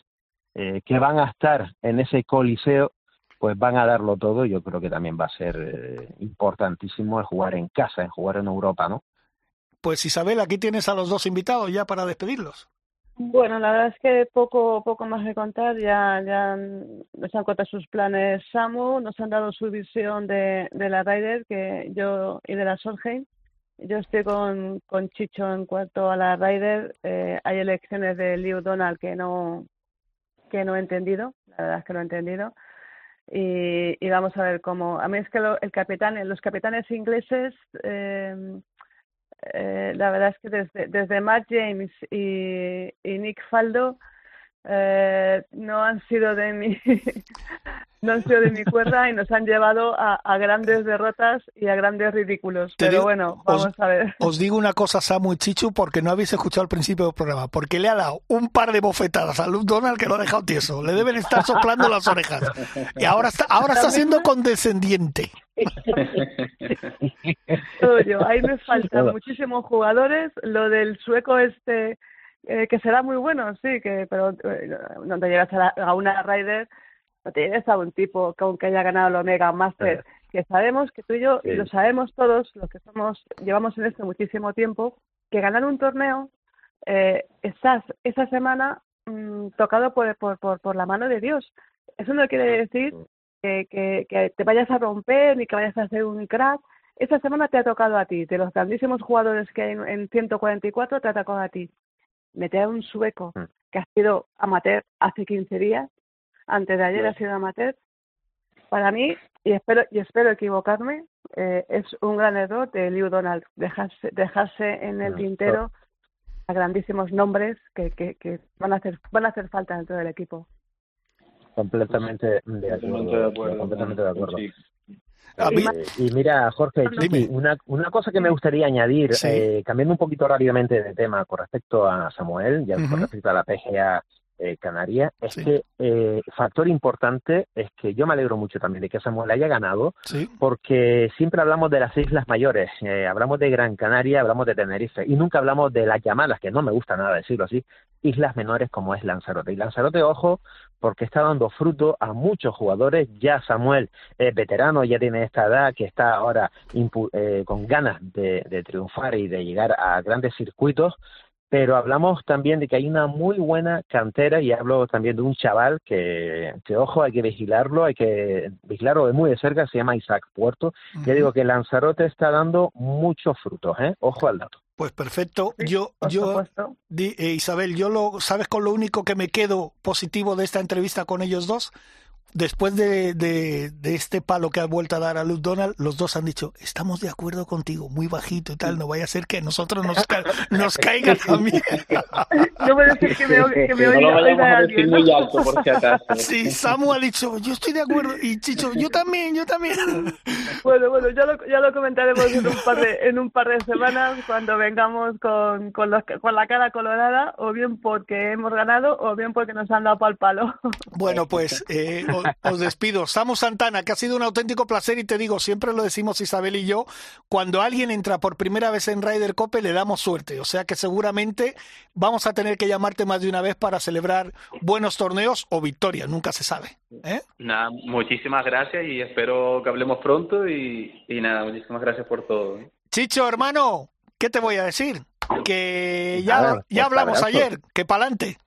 eh, que van a estar en ese coliseo, pues van a darlo todo. Yo creo que también va a ser eh, importantísimo el jugar en casa, en jugar en Europa, ¿no? Pues Isabel, aquí tienes a los dos invitados ya para despedirlos. Bueno, la verdad es que poco, poco más que contar. Ya, ya nos han contado sus planes Samu, nos han dado su visión de, de la Ryder que yo y de la Solheim. Yo estoy con, con Chicho en cuanto a la Ryder. Eh, hay elecciones de Liu Donald que no, que no he entendido. La verdad es que no he entendido. Y, y vamos a ver cómo. A mí es que lo- el capitán, los capitanes ingleses. Eh, eh, la verdad es que desde, desde Matt James y, y Nick Faldo eh, no han sido de mi no han sido de mi cuerda y nos han llevado a, a grandes derrotas y a grandes ridículos. Pero digo- bueno, os- vamos a ver. Os digo una cosa, Samu y Chichu, porque no habéis escuchado al principio del programa, porque le ha dado un par de bofetadas a Luke Donald que lo ha dejado tieso. Le deben estar soplando las orejas. Y ahora está, ahora está siendo condescendiente. Todo yo. Ahí me faltan muchísimos jugadores. Lo del sueco este, eh, que será muy bueno, sí, que pero eh, no te llegas a, la- a una Ryder, no te llegas a un tipo que aunque haya ganado el Omega Master, que sabemos que tú y yo, y lo sabemos todos, los que somos, llevamos en esto muchísimo tiempo, que ganar un torneo, eh, estás esa semana mm, tocado por, por, por, por la mano de Dios. Eso no quiere decir que, que, que te vayas a romper ni que vayas a hacer un crack. Esta semana te ha tocado a ti. De los grandísimos jugadores que hay en 144, te ha tocado a ti. Meter a un sueco Mm. que ha sido amateur hace 15 días, antes de ayer ha sido amateur. Para mí, y espero, y espero equivocarme, eh, es un gran error de Liu Donald dejarse, dejarse en el Mm, tintero a grandísimos nombres que, que, que van a hacer van a hacer falta dentro del equipo. Completamente de acuerdo. Completamente de acuerdo. completamente de acuerdo. Sí. Eh, y mira, Jorge, una, una cosa que me gustaría añadir, Sí. eh, cambiando un poquito rápidamente de tema con respecto a Samuel y con respecto a la PGA eh, Canaria, es Sí. que eh, factor importante es que yo me alegro mucho también de que Samuel haya ganado, Sí, porque siempre hablamos de las islas mayores, eh, hablamos de Gran Canaria, hablamos de Tenerife, y nunca hablamos de las llamadas, que no me gusta nada decirlo así, islas menores como es Lanzarote. Y Lanzarote, ojo, porque está dando fruto a muchos jugadores, ya Samuel es veterano, ya tiene esta edad, que está ahora impu- eh, con ganas de, de triunfar y de llegar a grandes circuitos, pero hablamos también de que hay una muy buena cantera y hablo también de un chaval que, que ojo, hay que vigilarlo, hay que vigilarlo de muy de cerca, se llama Isaac Puerto. Ya digo que Lanzarote está dando muchos frutos, ¿eh? Ojo al dato. pues perfecto. Sí, Yo, yo, di- eh, Isabel, yo lo, ¿sabes con lo único que me quedo positivo de esta entrevista con ellos dos? Después de, de, de este palo que ha vuelto a dar a Luke Donald, los dos han dicho, estamos de acuerdo contigo, muy bajito y tal, no vaya a ser que a nosotros nos, ca- nos caiga también. No puede ser que me, que me no oiga, lo vayamos oiga a decir alguien, muy ¿no? alto, por si acaso. Sí, Samu ha dicho, yo estoy de acuerdo, y Chicho, yo también, yo también. Bueno, bueno, ya lo, ya lo comentaremos en un par de, en un par de semanas cuando vengamos con, con, los, con la cara colorada, o bien porque hemos ganado, o bien porque nos han dado pal palo. Bueno, pues eh, os, os despido. Samu Santana, que ha sido un auténtico placer y te digo, siempre lo decimos Isabel y yo, cuando alguien entra por primera vez en Ryder Cope le damos suerte. O sea que seguramente vamos a tener que llamarte más de una vez para celebrar buenos torneos o victorias, nunca se sabe. ¿eh? Nada, muchísimas gracias y espero que hablemos pronto y, y nada, muchísimas gracias por todo. Chicho, hermano, ¿qué te voy a decir? Que ya, ya hablamos ayer, que pa'lante.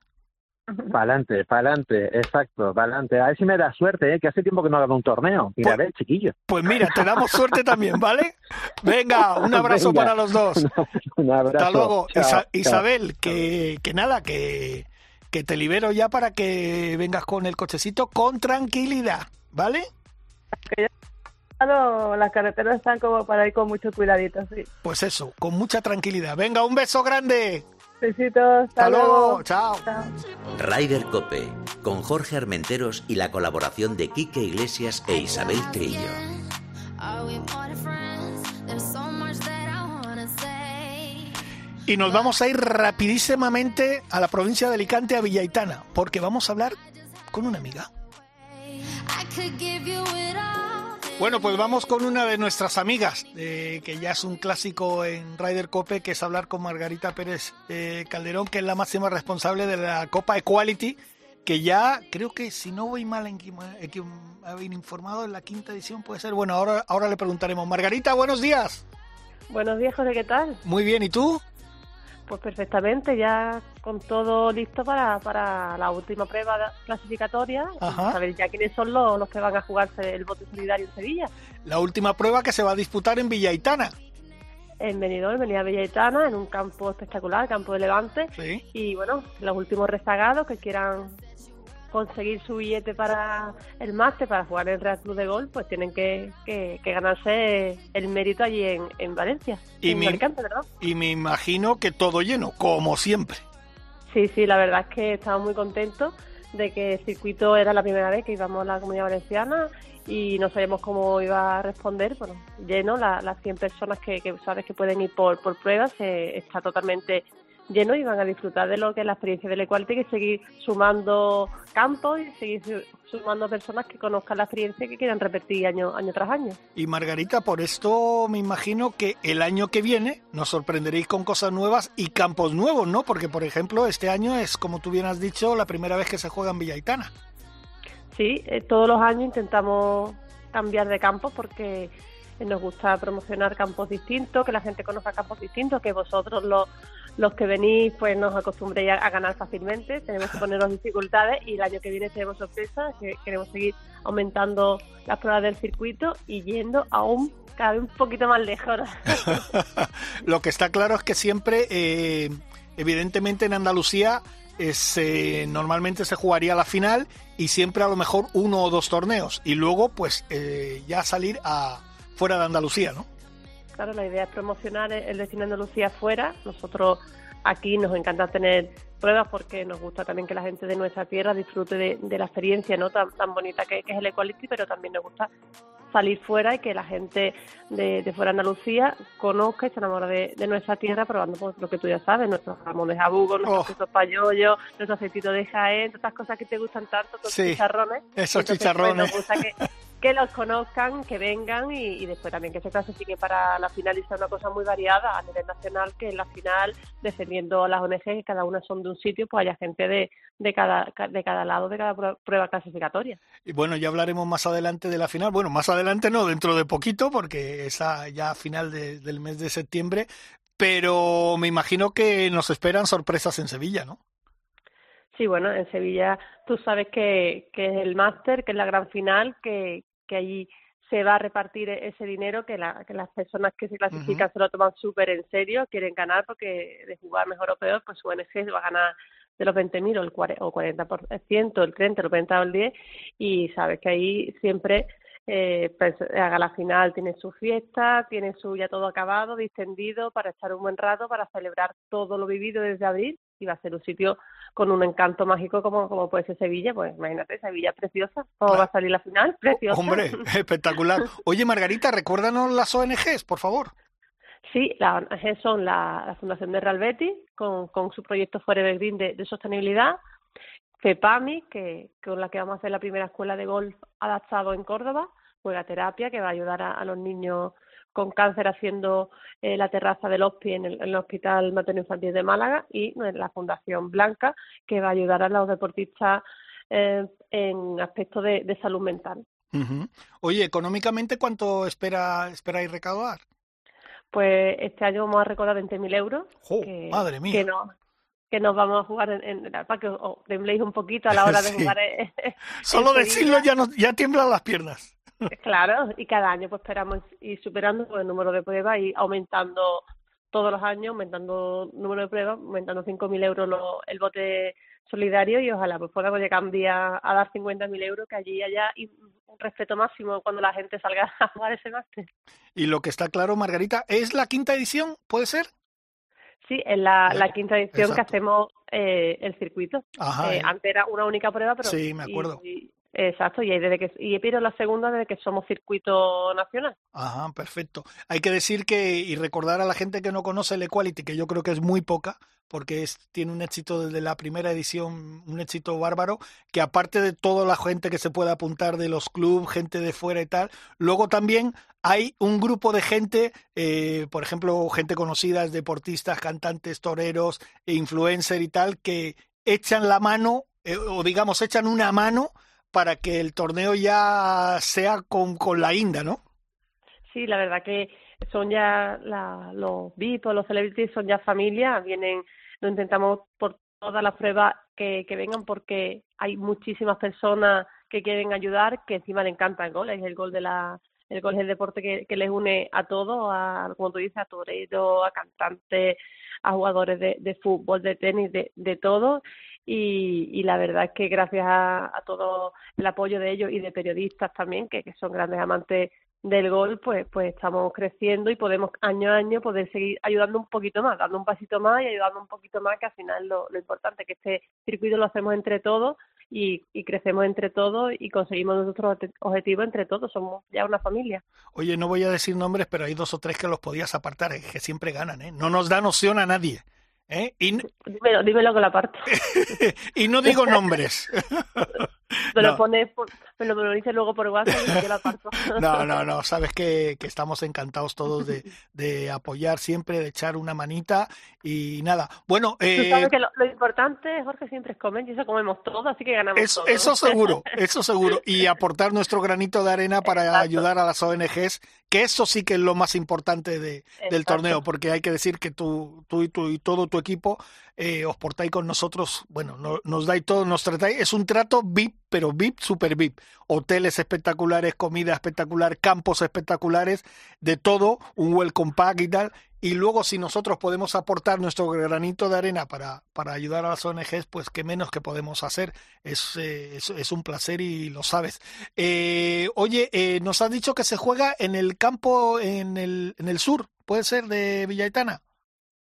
Para adelante, para adelante, exacto, para adelante. A ver si me da suerte, ¿eh? que hace tiempo que no hago un torneo. Mira, Pues- a ver, chiquillo. Pues mira, te damos suerte también, ¿vale? Venga, un abrazo Venga. para los dos. Un abrazo. Hasta luego. Chao, Isa- chao. Isabel, que, que nada, que, que te libero ya para que vengas con el cochecito con tranquilidad, ¿vale? Las carreteras están como para ir con mucho cuidadito, sí. Pues eso, con mucha tranquilidad. Venga, un beso grande. Besitos, hasta, Hasta luego. Chao. Chao. Rider Cope, con Jorge Armenteros y la colaboración de Quique Iglesias e Isabel Trillo. Y nos vamos a ir rapidísimamente a la provincia de Alicante, a Villaitana, porque vamos a hablar con una amiga. I could give you it all. Bueno, pues vamos con una de nuestras amigas, eh, que ya es un clásico en Ryder Cope, que es hablar con Margarita Pérez eh, Calderón, que es la máxima responsable de la Copa Equality, que ya creo que si no voy mal en haber informado en la quinta edición puede ser. Bueno, ahora, ahora le preguntaremos. Margarita, buenos días. Buenos días, José, ¿qué tal? Muy bien, ¿y tú? Pues perfectamente, ya con todo listo para, para la última prueba clasificatoria. Ajá. Saber ya quiénes son los, los que van a jugarse el voto solidario en Sevilla. La última prueba que se va a disputar en Villaitana. En Benidorm, venía Villaitana, en un campo espectacular, campo de Levante. Sí. Y bueno, los últimos rezagados que quieran conseguir su billete para el máster, para jugar en el Real Club de Gol, pues tienen que, que, que ganarse el mérito allí en, en Valencia. Y en mi- Alicante, ¿verdad? Y me imagino que todo lleno, como siempre. Sí, sí, la verdad es que estamos muy contentos de que el circuito era la primera vez que íbamos a la comunidad valenciana y no sabíamos cómo iba a responder. Bueno, lleno, la- las 100 personas que, que sabes que pueden ir por, por pruebas, eh, está totalmente lleno y van a disfrutar de lo que es la experiencia del Equality y seguir sumando campos y seguir su- sumando personas que conozcan la experiencia y que quieran repetir año, año tras año. Y Margarita, por esto me imagino que el año que viene nos sorprenderéis con cosas nuevas y campos nuevos, ¿no? Porque, por ejemplo, este año es, como tú bien has dicho, la primera vez que se juega en Villaitana. Sí, eh, todos los años intentamos cambiar de campos porque nos gusta promocionar campos distintos, que la gente conozca campos distintos, que vosotros los, los que venís pues nos acostumbréis a, a ganar fácilmente, tenemos que poneros dificultades y el año que viene tenemos sorpresas, que queremos seguir aumentando las pruebas del circuito y yendo aún cada vez un poquito más lejos. Lo que está claro es que siempre, eh, evidentemente en Andalucía, es, eh, normalmente se jugaría la final y siempre a lo mejor uno o dos torneos y luego pues eh, ya salir a fuera de Andalucía, ¿no? Claro, la idea es promocionar el destino de Andalucía fuera. Nosotros aquí nos encanta tener pruebas porque nos gusta también que la gente de nuestra tierra disfrute de, de la experiencia no tan, tan bonita que, que es el Equality, pero también nos gusta salir fuera y que la gente de, de fuera de Andalucía conozca y se enamore de, de nuestra tierra probando pues, lo que tú ya sabes, nuestros jamón de jabugo, nuestros Oh. quesos payollos, nuestros aceititos de Jaén, todas estas cosas que te gustan tanto, todos Sí, chicharrones. esos Entonces, pues, chicharrones. nos gusta que, que los conozcan, que vengan y, y después también que se clasifiquen para la final y sea una cosa muy variada a nivel nacional, que en la final, defendiendo las ONG, que cada una son de un sitio, pues haya gente de, de, cada, de cada lado, de cada prue- prueba clasificatoria. Y bueno, ya hablaremos más adelante de la final. Bueno, más adelante no, dentro de poquito, porque esa ya final de- del mes de septiembre. Pero me imagino que nos esperan sorpresas en Sevilla, ¿no? Sí, bueno, en Sevilla tú sabes que, que es el máster, que es la gran final, que, que allí se va a repartir e- ese dinero, que, la, que las personas que se clasifican se lo toman súper en serio, quieren ganar porque de jugar mejor o peor, pues su ONG va a ganar de los 20.000 o el cuare- o 40%, el 30, el 20 o el 10, y sabes que ahí siempre eh, pues, haga la final, tiene su fiesta, tiene su ya todo acabado, distendido, para estar un buen rato, para celebrar todo lo vivido desde abril, y va a ser un sitio con un encanto mágico como, como puede ser Sevilla, pues imagínate, Sevilla preciosa, ¿cómo va a salir la final? Preciosa. Hombre, espectacular. Oye, Margarita, recuérdanos las ONGs, por favor. Sí, las ONG son la, la Fundación de Real Betis, con, con su proyecto Forever Green de, de sostenibilidad, FEPAMI, que con la que vamos a hacer la primera escuela de golf adaptado en Córdoba, Juega Terapia, que va a ayudar a, a los niños con cáncer haciendo eh, la terraza del HOSPI en el, en el Hospital Materno Infantil de Málaga, y eh, la Fundación Blanca, que va a ayudar a los deportistas eh, en aspectos de, de salud mental. Oye, económicamente, ¿cuánto espera esperáis recaudar? Pues este año vamos a recordar 20.000 euros. ¡Jo, que, madre mía! Que no, que nos vamos a jugar en, en para que os tembléis un poquito a la hora de Sí. jugar. en- en Solo decirlo ya, nos, ya tiemblan las piernas. Claro, y cada año pues esperamos ir superando pues, el número de pruebas y aumentando todos los años, aumentando el número de pruebas, aumentando 5.000 euros lo- el bote solidario y ojalá pues podamos llegar un día a dar 50.000 euros que allí haya y un respeto máximo cuando la gente salga a jugar ese máster. Y lo que está claro, Margarita, ¿es la quinta edición? ¿Puede ser? Sí, es la, Ya, la quinta edición que hacemos eh, el circuito. Ajá. Eh, eh. antes era una única prueba, pero Sí, me acuerdo. y- y- exacto, y ahí desde que y pero la segunda desde que somos circuito nacional. Ajá, perfecto. Hay que decir que y recordar a la gente que no conoce el Equality, que yo creo que es muy poca, porque es, tiene un éxito desde la primera edición, un éxito bárbaro, que aparte de toda la gente que se puede apuntar de los clubes, gente de fuera y tal, luego también hay un grupo de gente, eh, por ejemplo, gente conocida, deportistas, cantantes, toreros, e influencer y tal, que echan la mano, eh, o digamos, echan una mano para que el torneo ya sea con, con la Inda, ¿no? Sí, la verdad que son ya la, los VIP los celebrities son ya familia, vienen, lo intentamos por todas las pruebas que, que vengan porque hay muchísimas personas que quieren ayudar, que encima le encanta el gol, es el gol de la el gol es el deporte que, que les une a todos, a, como tú dices, a toreros, a cantantes, a jugadores de, de fútbol, de tenis, de, de todo. Y, y la verdad es que gracias a, todo el apoyo de ellos y de periodistas también, que, que son grandes amantes del gol, pues, pues estamos creciendo y podemos año a año poder seguir ayudando un poquito más, dando un pasito más y ayudando un poquito más, que al final lo, lo importante es que este circuito lo hacemos entre todos y, y crecemos entre todos y conseguimos nuestros obje- objetivos entre todos, somos ya una familia. Oye, no voy a decir nombres, pero hay dos o tres que los podías apartar, que siempre ganan, ¿eh? No nos dan opción a nadie. ¿Eh? Y, Dímelo, dímelo con la parte. y no digo nombres. Me No. lo pones, por- me lo, me lo dices luego por WhatsApp y yo lo aparto. No, no, no, sabes que, que estamos encantados todos de, de apoyar siempre, de echar una manita y nada. Bueno, Tú eh, sabes que lo, lo importante, Jorge, siempre es comer y eso comemos todo, así que ganamos eso, todo. eso seguro, eso seguro. Y aportar nuestro granito de arena para Exacto. ayudar a las ONGs, que eso sí que es lo más importante de, del torneo, porque hay que decir que tú, tú y, tú y todo tu equipo eh, os portáis con nosotros, bueno, no- nos dais todo, nos tratáis, es un trato VIP, pero VIP, super VIP. Hoteles espectaculares, comida espectacular, campos espectaculares, de todo, un welcome pack y tal. Y luego si nosotros podemos aportar nuestro granito de arena para, para ayudar a las ONGs, pues qué menos que podemos hacer. Es, eh, es, es un placer y lo sabes. Eh, oye, eh, nos has dicho que se juega en el campo en el, en el sur, ¿puede ser de Villaitana?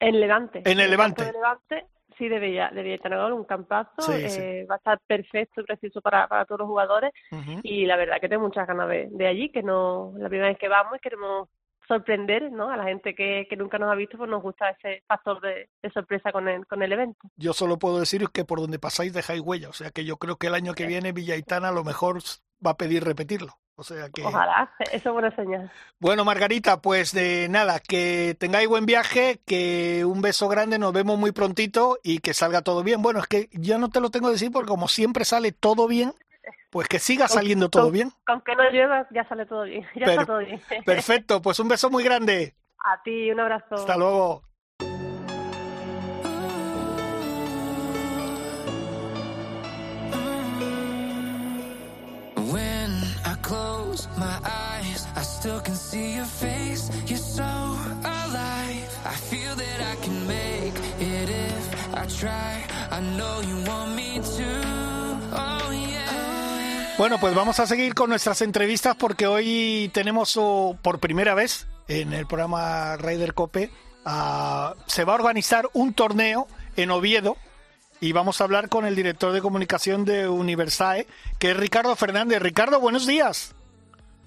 En Levante. En el Levante. de Levante, sí, de Villa, de Villatanagal, un campazo. Sí, eh, sí. Va a estar perfecto y preciso para, para todos los jugadores. Y la verdad que tengo muchas ganas de, de allí, que no la primera vez que vamos y queremos sorprender ¿no? a la gente que, que nunca nos ha visto, pues nos gusta ese factor de, de sorpresa con el, con el evento. Yo solo puedo deciros que por donde pasáis dejáis huella, o sea que yo creo que el año que viene Villaitana a lo mejor va a pedir repetirlo. O sea que Ojalá, eso es buena señal. Bueno, Margarita, pues de nada, que tengáis buen viaje, que un beso grande, nos vemos muy prontito y que salga todo bien. Bueno, es que ya no te lo tengo que decir porque como siempre sale todo bien, pues que siga saliendo todo Con- bien. Con que no llueva, ya sale todo bien. Ya Per- está todo bien. Perfecto, pues un beso muy grande. A ti, un abrazo. Hasta luego. I still can see your face. You're so alive. I feel that I can make it if I try. I know you want me to. Oh, yeah. Bueno, pues vamos a seguir con nuestras entrevistas porque hoy tenemos oh, por primera vez en el programa Raider Cope, ah, se va a organizar un torneo en Oviedo y vamos a hablar con el director de comunicación de Universae, que es Ricardo Fernández. Ricardo, buenos días.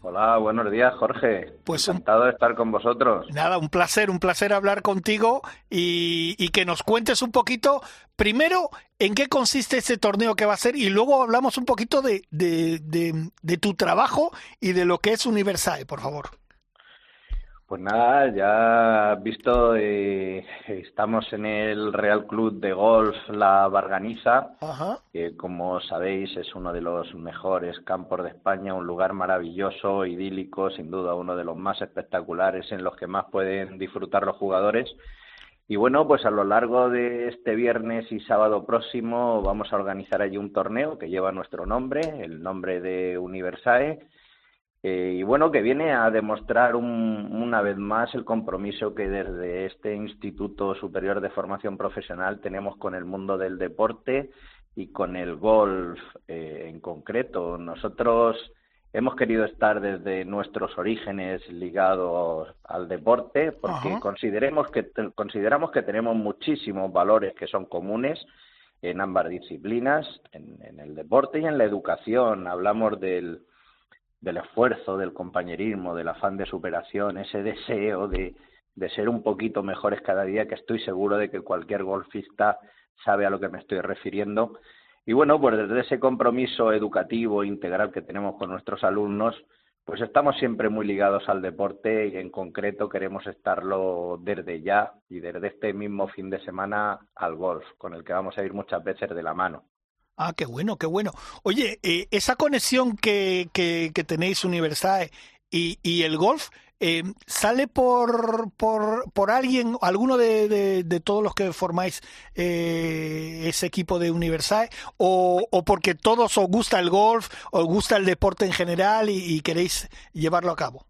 Hola, buenos días, Jorge. Pues Encantado de estar con vosotros. Nada, un placer, un placer hablar contigo y, y que nos cuentes un poquito, primero, en qué consiste este torneo que va a ser y luego hablamos un poquito de, de, de, de tu trabajo y de lo que es Universae, por favor. Pues nada, ya has visto, eh, estamos en el Real Club de Golf La Barganiza, Ajá. que como sabéis es uno de los mejores campos de España, un lugar maravilloso, idílico, sin duda uno de los más espectaculares en los que más pueden disfrutar los jugadores. Y bueno, pues a lo largo de este viernes y sábado próximo vamos a organizar allí un torneo que lleva nuestro nombre, el nombre de Universae, eh, y bueno, que viene a demostrar una vez más el compromiso que desde este Instituto Superior de Formación Profesional tenemos con el mundo del deporte y con el golf eh, en concreto. Nosotros hemos querido estar desde nuestros orígenes ligados al deporte porque consideremos que consideramos que tenemos muchísimos valores que son comunes en ambas disciplinas, en, el deporte y en la educación. Hablamos del, del esfuerzo, del compañerismo, del afán de superación, ese deseo de, de ser un poquito mejores cada día, que estoy seguro de que cualquier golfista sabe a lo que me estoy refiriendo y bueno, pues desde ese compromiso educativo integral que tenemos con nuestros alumnos, pues estamos siempre muy ligados al deporte y en concreto queremos estarlo desde ya y desde este mismo fin de semana al golf, con el que vamos a ir muchas veces de la mano. Ah, qué bueno, qué bueno. Oye, eh, esa conexión que, que, que tenéis Universal y, y el golf, eh, ¿Sale por, por, por alguien, alguno de, de, todos los que formáis eh, ese equipo de Universal? O, ¿O porque todos os gusta el golf, os gusta el deporte en general y, queréis llevarlo a cabo?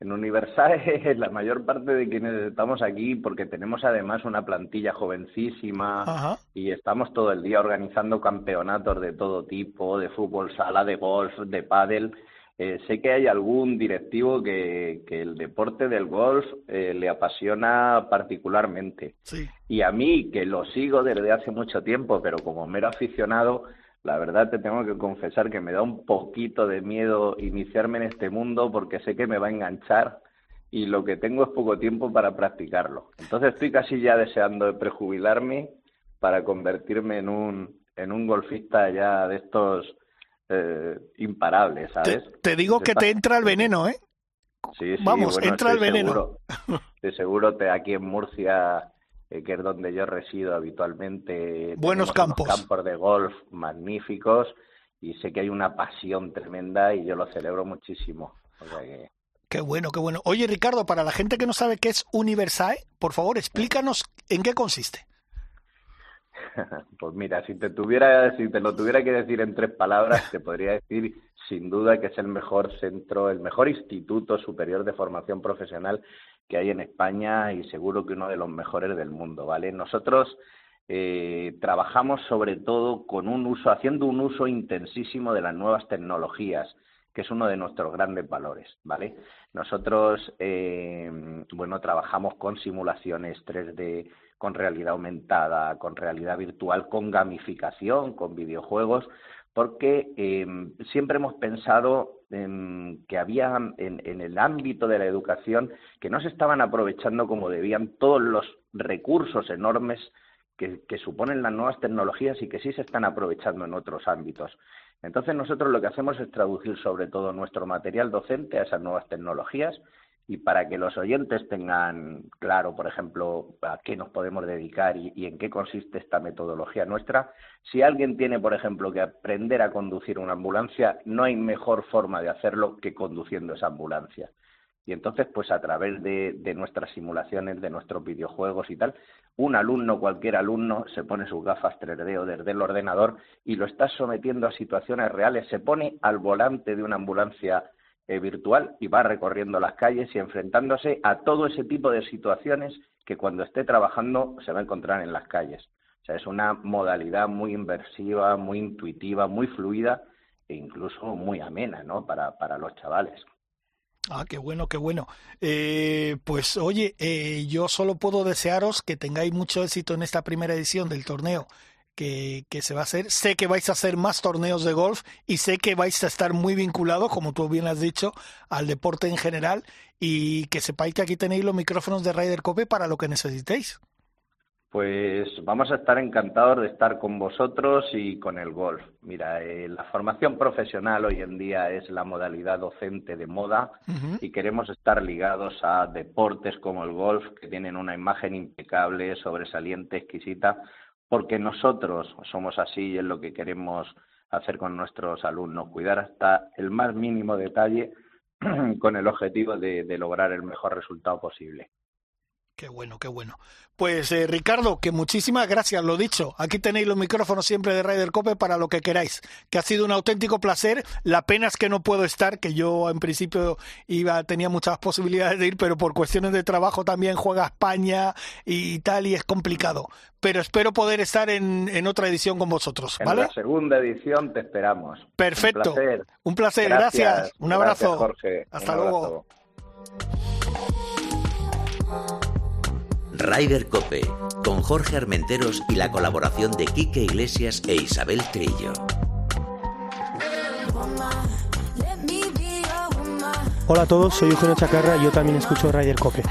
En Universal la mayor parte de quienes estamos aquí, porque tenemos además una plantilla jovencísima y estamos todo el día organizando campeonatos de todo tipo, de fútbol sala, de golf, de pádel. Eh, sé que hay algún directivo que, que el deporte del golf eh, le apasiona particularmente. Y a mí, que lo sigo desde hace mucho tiempo, pero como mero aficionado, la verdad te tengo que confesar que me da un poquito de miedo iniciarme en este mundo porque sé que me va a enganchar y lo que tengo es poco tiempo para practicarlo. Entonces estoy casi ya deseando de prejubilarme para convertirme en un, en un golfista ya de estos eh, imparable, ¿sabes? Te, digo que te entra el veneno, ¿eh? Sí, sí, Vamos, entra el veneno. Seguro, estoy seguro que aquí en Murcia, eh, que es donde yo resido habitualmente, buenos campos. campos de golf magníficos y sé que hay una pasión tremenda y yo lo celebro muchísimo. Qué bueno, qué bueno. Oye, Ricardo, para la gente que no sabe qué es Universae, por favor, explícanos en qué consiste. Pues mira, si te tuviera, si te lo tuviera que decir en tres palabras, te podría decir sin duda que es el mejor centro, el mejor instituto superior de formación profesional que hay en España y seguro que uno de los mejores del mundo, ¿vale? Nosotros eh, trabajamos sobre todo con un uso, haciendo un uso intensísimo de las nuevas tecnologías, que es uno de nuestros grandes valores, ¿vale? Nosotros, eh, bueno, trabajamos con simulaciones 3D, con realidad aumentada, con realidad virtual, con gamificación, con videojuegos, porque em, siempre hemos pensado que había en, el ámbito de la educación que no se estaban aprovechando como debían todos los recursos enormes que, suponen las nuevas tecnologías y que sí se están aprovechando en otros ámbitos. Entonces nosotros lo que hacemos es traducir sobre todo nuestro material docente a esas nuevas tecnologías y para que los oyentes tengan claro, por ejemplo, a qué nos podemos dedicar y, en qué consiste esta metodología nuestra, si alguien tiene, por ejemplo, que aprender a conducir una ambulancia, no hay mejor forma de hacerlo que conduciendo esa ambulancia. Y entonces, pues a través de, de nuestras simulaciones, de nuestros videojuegos y tal, un alumno, cualquier alumno, se pone sus gafas 3D o desde el ordenador y lo está sometiendo a situaciones reales, se pone al volante de una ambulancia virtual y va recorriendo las calles y enfrentándose a todo ese tipo de situaciones que cuando esté trabajando se va a encontrar en las calles. O sea, es una modalidad muy inversiva, muy intuitiva, muy fluida e incluso muy amena, ¿no? Para, para los chavales. Ah, qué bueno, qué bueno. Eh, pues oye, eh, yo solo puedo desearos que tengáis mucho éxito en esta primera edición del torneo que, se va a hacer. Sé que vais a hacer más torneos de golf y sé que vais a estar muy vinculados, como tú bien has dicho, al deporte en general y que sepáis que aquí tenéis los micrófonos de Ryder Cope para lo que necesitéis. Pues vamos a estar encantados de estar con vosotros y con el golf. Mira, eh, la formación profesional hoy en día es la modalidad docente de moda y queremos estar ligados a deportes como el golf, que tienen una imagen impecable, sobresaliente, exquisita, porque nosotros somos así y es lo que queremos hacer con nuestros alumnos, cuidar hasta el más mínimo detalle con el objetivo de, lograr el mejor resultado posible. Qué bueno, qué bueno. Pues eh, Ricardo, que muchísimas gracias, lo dicho. Aquí tenéis los micrófonos siempre de Ryder Cope para lo que queráis. Que ha sido un auténtico placer. La pena es que no puedo estar, que yo en principio iba, tenía muchas posibilidades de ir, pero por cuestiones de trabajo también juega España y tal, y es complicado. Pero espero poder estar en, en otra edición con vosotros, En la segunda edición te esperamos. Perfecto. Un placer. Un placer, gracias. Un Gracias, abrazo. Jorge. Hasta Un luego. abrazo. Rider Cope, con Jorge Armenteros y la colaboración de Quique Iglesias e Isabel Trillo. Hola a todos, soy Eugenio Chacarra y yo también escucho Ryder Cope.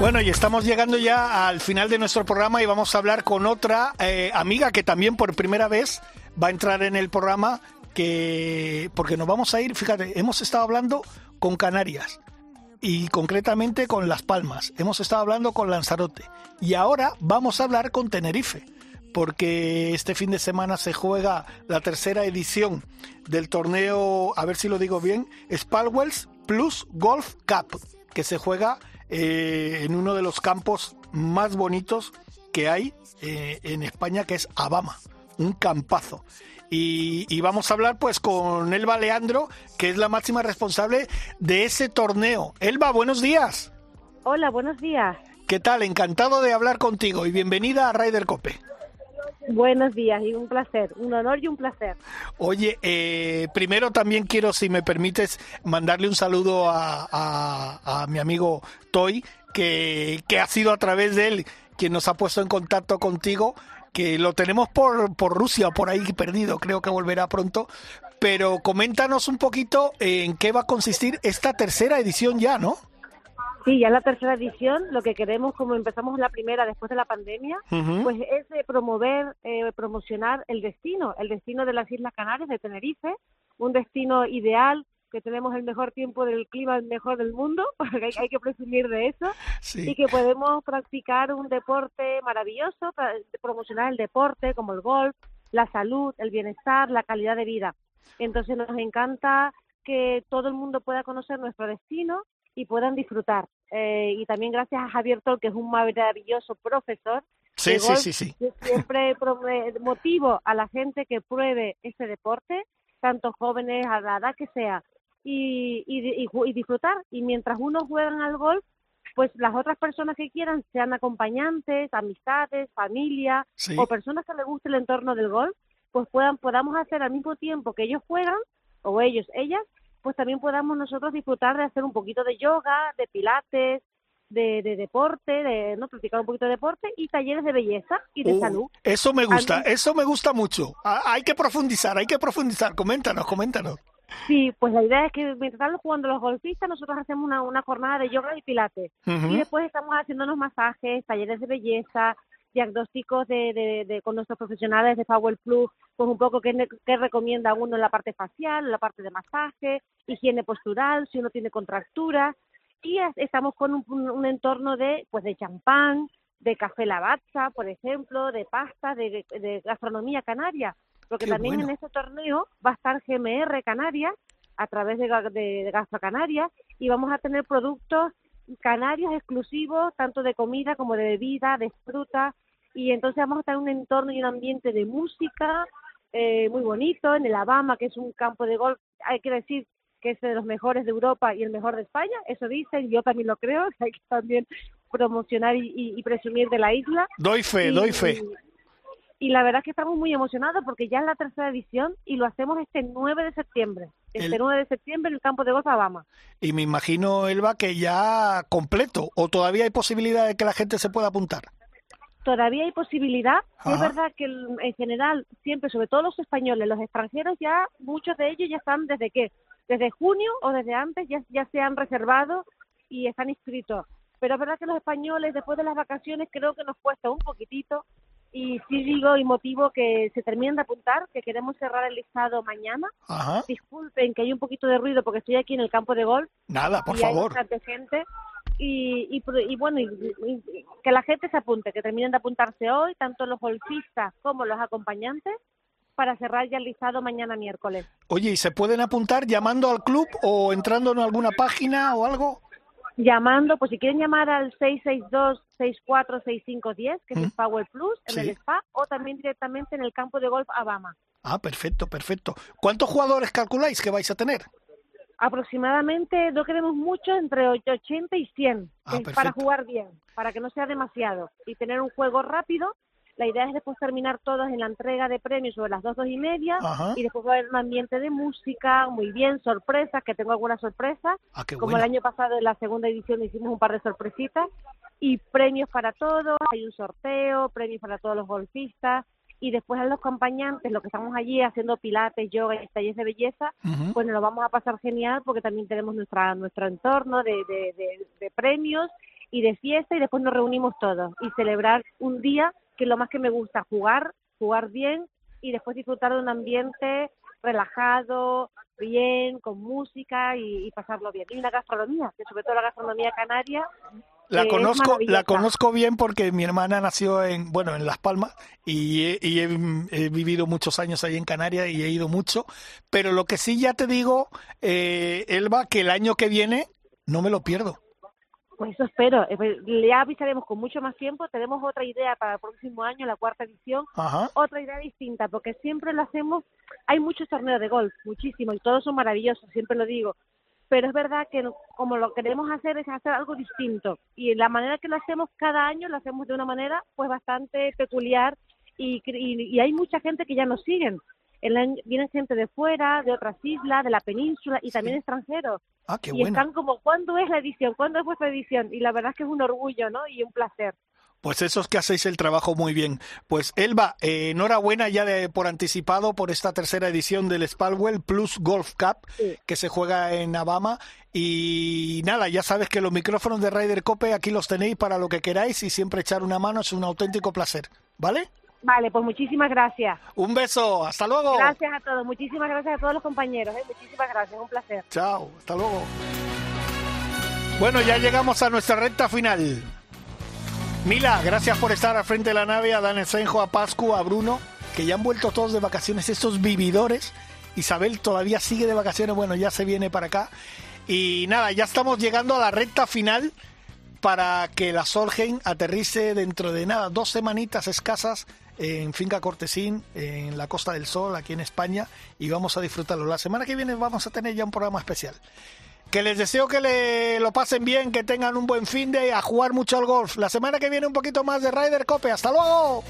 Bueno, y estamos llegando ya al final de nuestro programa y vamos a hablar con otra eh, amiga que también por primera vez va a entrar en el programa, que porque nos vamos a ir, fíjate, hemos estado hablando con Canarias y concretamente con Las Palmas, hemos estado hablando con Lanzarote. Y ahora vamos a hablar con Tenerife porque este fin de semana se juega la tercera edición del torneo, a ver si lo digo bien, Spalwells Plus Golf Cup, que se juega eh, en uno de los campos más bonitos que hay eh, en España, que es Abama, un campazo. Y, y vamos a hablar pues con Elba Leandro, que es la máxima responsable de ese torneo. Elba, buenos días. Hola, buenos días. ¿Qué tal? Encantado de hablar contigo y bienvenida a Ryder Cope. Buenos días y un placer, un honor y un placer. Oye, eh, primero también quiero, si me permites, mandarle un saludo a, a- a mi amigo Toy, que, que ha sido a través de él quien nos ha puesto en contacto contigo, que lo tenemos por, por Rusia, por ahí perdido, creo que volverá pronto. Pero coméntanos un poquito en qué va a consistir esta tercera edición ya, ¿no? Sí, ya es la tercera edición. Lo que queremos, como empezamos la primera después de la pandemia, pues es eh, promover, eh, promocionar el destino, el destino de las Islas Canarias, de Tenerife, un destino ideal, que tenemos el mejor tiempo del clima, el mejor del mundo, porque hay, hay que presumir de eso, Sí. y que podemos practicar un deporte maravilloso, promocionar el deporte como el golf, la salud, el bienestar, la calidad de vida. Entonces nos encanta que todo el mundo pueda conocer nuestro destino y puedan disfrutar. Eh, y también gracias a Javier Tol, que es un maravilloso profesor. Sí, sí, golf, sí, sí. Yo siempre motivo a la gente que pruebe este deporte, tanto jóvenes, a la edad que sea, y, y, y y disfrutar. Y mientras unos juegan al golf, pues las otras personas que quieran, sean acompañantes, amistades, familia Sí. o personas que les guste el entorno del golf, pues puedan podamos hacer al mismo tiempo que ellos juegan, o ellos, ellas, pues también podamos nosotros disfrutar de hacer un poquito de yoga, de pilates, de, de deporte, de no practicar un poquito de deporte y talleres de belleza y de Uh, salud. Eso me gusta, eso me gusta mucho. Hay que profundizar, hay que profundizar. Coméntanos, coméntanos. Sí, pues la idea es que mientras están jugando los golfistas, nosotros hacemos una, una jornada de yoga y pilates. Y después estamos haciéndonos masajes, talleres de belleza, diagnósticos de, de, de- con nuestros profesionales de Power Plus, pues un poco qué, qué recomienda uno en la parte facial, en la parte de masaje, higiene postural, si uno tiene contracturas. Y es- estamos con un, un- un entorno de pues de champán, de café lavazza, por ejemplo, de pasta, de- de gastronomía canaria. Porque Qué también bueno. en este torneo va a estar GMR Canarias a través de, de, de Canarias y vamos a tener productos canarios exclusivos, tanto de comida como de bebida, de fruta, y entonces vamos a estar en un entorno y un ambiente de música eh, muy bonito, en el Alabama, que es un campo de golf, hay que decir que es de los mejores de Europa y el mejor de España, eso dicen, yo también lo creo, hay que también promocionar y, y- y presumir de la isla. Doy fe, Y- doy fe. Y la verdad es que estamos muy emocionados porque ya es la tercera edición y lo hacemos este 9 de septiembre. Este El- 9 de septiembre en el campo de golf Alabama. Y me imagino, Elba, que ya completo. ¿O todavía hay posibilidad de que la gente se pueda apuntar? todavía hay posibilidad. Es verdad que en general, siempre, sobre todo los españoles, los extranjeros ya, muchos de ellos ya están desde qué? Desde junio o desde antes ya, ya se han reservado y están inscritos. Pero es verdad que los españoles después de las vacaciones creo que nos cuesta un poquitito y sí digo y motivo que se terminen de apuntar, que queremos cerrar el listado mañana. Ajá. Disculpen que hay un poquito de ruido porque estoy aquí en el campo de golf Nada, por y hay favor. bastante gente y, y, y bueno y- que la gente se apunte que terminen de apuntarse hoy tanto los golfistas como los acompañantes para cerrar ya el listado mañana miércoles. Oye, ¿y se pueden apuntar llamando al club o entrando en alguna página o algo? Llamando, pues si quieren llamar al 662-646510, que es el ¿Mm? Power Plus, en Sí. el spa, o también directamente en el campo de golf Abama. Ah, perfecto, perfecto. ¿Cuántos jugadores calculáis que vais a tener? Aproximadamente, no queremos mucho, entre 80 y 100, Ah, perfecto. para jugar bien, para que no sea demasiado y tener un juego rápido. La idea es después terminar todos en la entrega de premios sobre las dos, dos y media Ajá. y después va a haber un ambiente de música, muy bien, sorpresas, que tengo algunas sorpresas. Ah, Como bueno. el año pasado en la segunda edición hicimos un par de sorpresitas y premios para todos, hay un sorteo, premios para todos los golfistas y después a los acompañantes, los que estamos allí haciendo pilates, yoga y talleres de belleza, Ujú. pues nos lo vamos a pasar genial porque también tenemos nuestra nuestro entorno de, de, de- de premios y de fiesta y después nos reunimos todos y celebrar un día que es lo más que me gusta, jugar, jugar bien y después disfrutar de un ambiente relajado, bien, con música y, y pasarlo bien. Y una gastronomía, que sobre todo la gastronomía canaria. La es conozco, la conozco bien porque mi hermana nació en, bueno, en Las Palmas y, he, y he- he vivido muchos años ahí en Canarias y he ido mucho. Pero lo que sí ya te digo, eh, Elba, que el año que viene no me lo pierdo. Pues eso espero. Eh, pues, Le avisaremos con mucho más tiempo. Tenemos otra idea para el próximo año, la cuarta edición. Ajá. Otra idea distinta, porque siempre lo hacemos. Hay muchos torneos de golf, muchísimos, y todos son maravillosos, siempre lo digo. Pero es verdad que como lo queremos hacer es hacer algo distinto. Y la manera que lo hacemos cada año lo hacemos de una manera pues bastante peculiar y, y hay mucha gente que ya nos siguen. El año- vienen gente de fuera, de otras islas, de la península y también extranjeros. Ah, qué y están como, ¿cuándo es la edición? ¿Cuándo es vuestra edición? Y la verdad es que es un orgullo, ¿no? Y un placer. Pues eso es que hacéis el trabajo muy bien. Pues Elba, eh, enhorabuena ya de, por anticipado por esta tercera edición del Spalwell Plus Golf Cup que se juega en Alabama. Y nada, ya sabes que los micrófonos de Ryder Cope aquí los tenéis para lo que queráis y siempre echar una mano es un auténtico placer. ¿Vale? Vale, pues muchísimas gracias. Un beso, hasta luego. Gracias a todos, muchísimas gracias a todos los compañeros, ¿eh? muchísimas gracias, un placer. Chao, hasta luego. Bueno, ya llegamos a nuestra recta final. Mila, gracias por estar al frente de la nave, a Dan Esenjo, a Pascu, a Bruno, que ya han vuelto todos de vacaciones, estos vividores. Isabel todavía sigue de vacaciones, bueno, ya se viene para acá. Y nada, ya estamos llegando a la recta final para que la Solheim aterrice dentro de nada, dos semanitas escasas en Finca Cortesín, en la Costa del Sol, aquí en España, y vamos a disfrutarlo. La semana que viene vamos a tener ya un programa especial. Que les deseo que lo pasen bien, que tengan un buen fin de a jugar mucho al golf. La semana que viene un poquito más de Ryder Cope. ¡Hasta luego!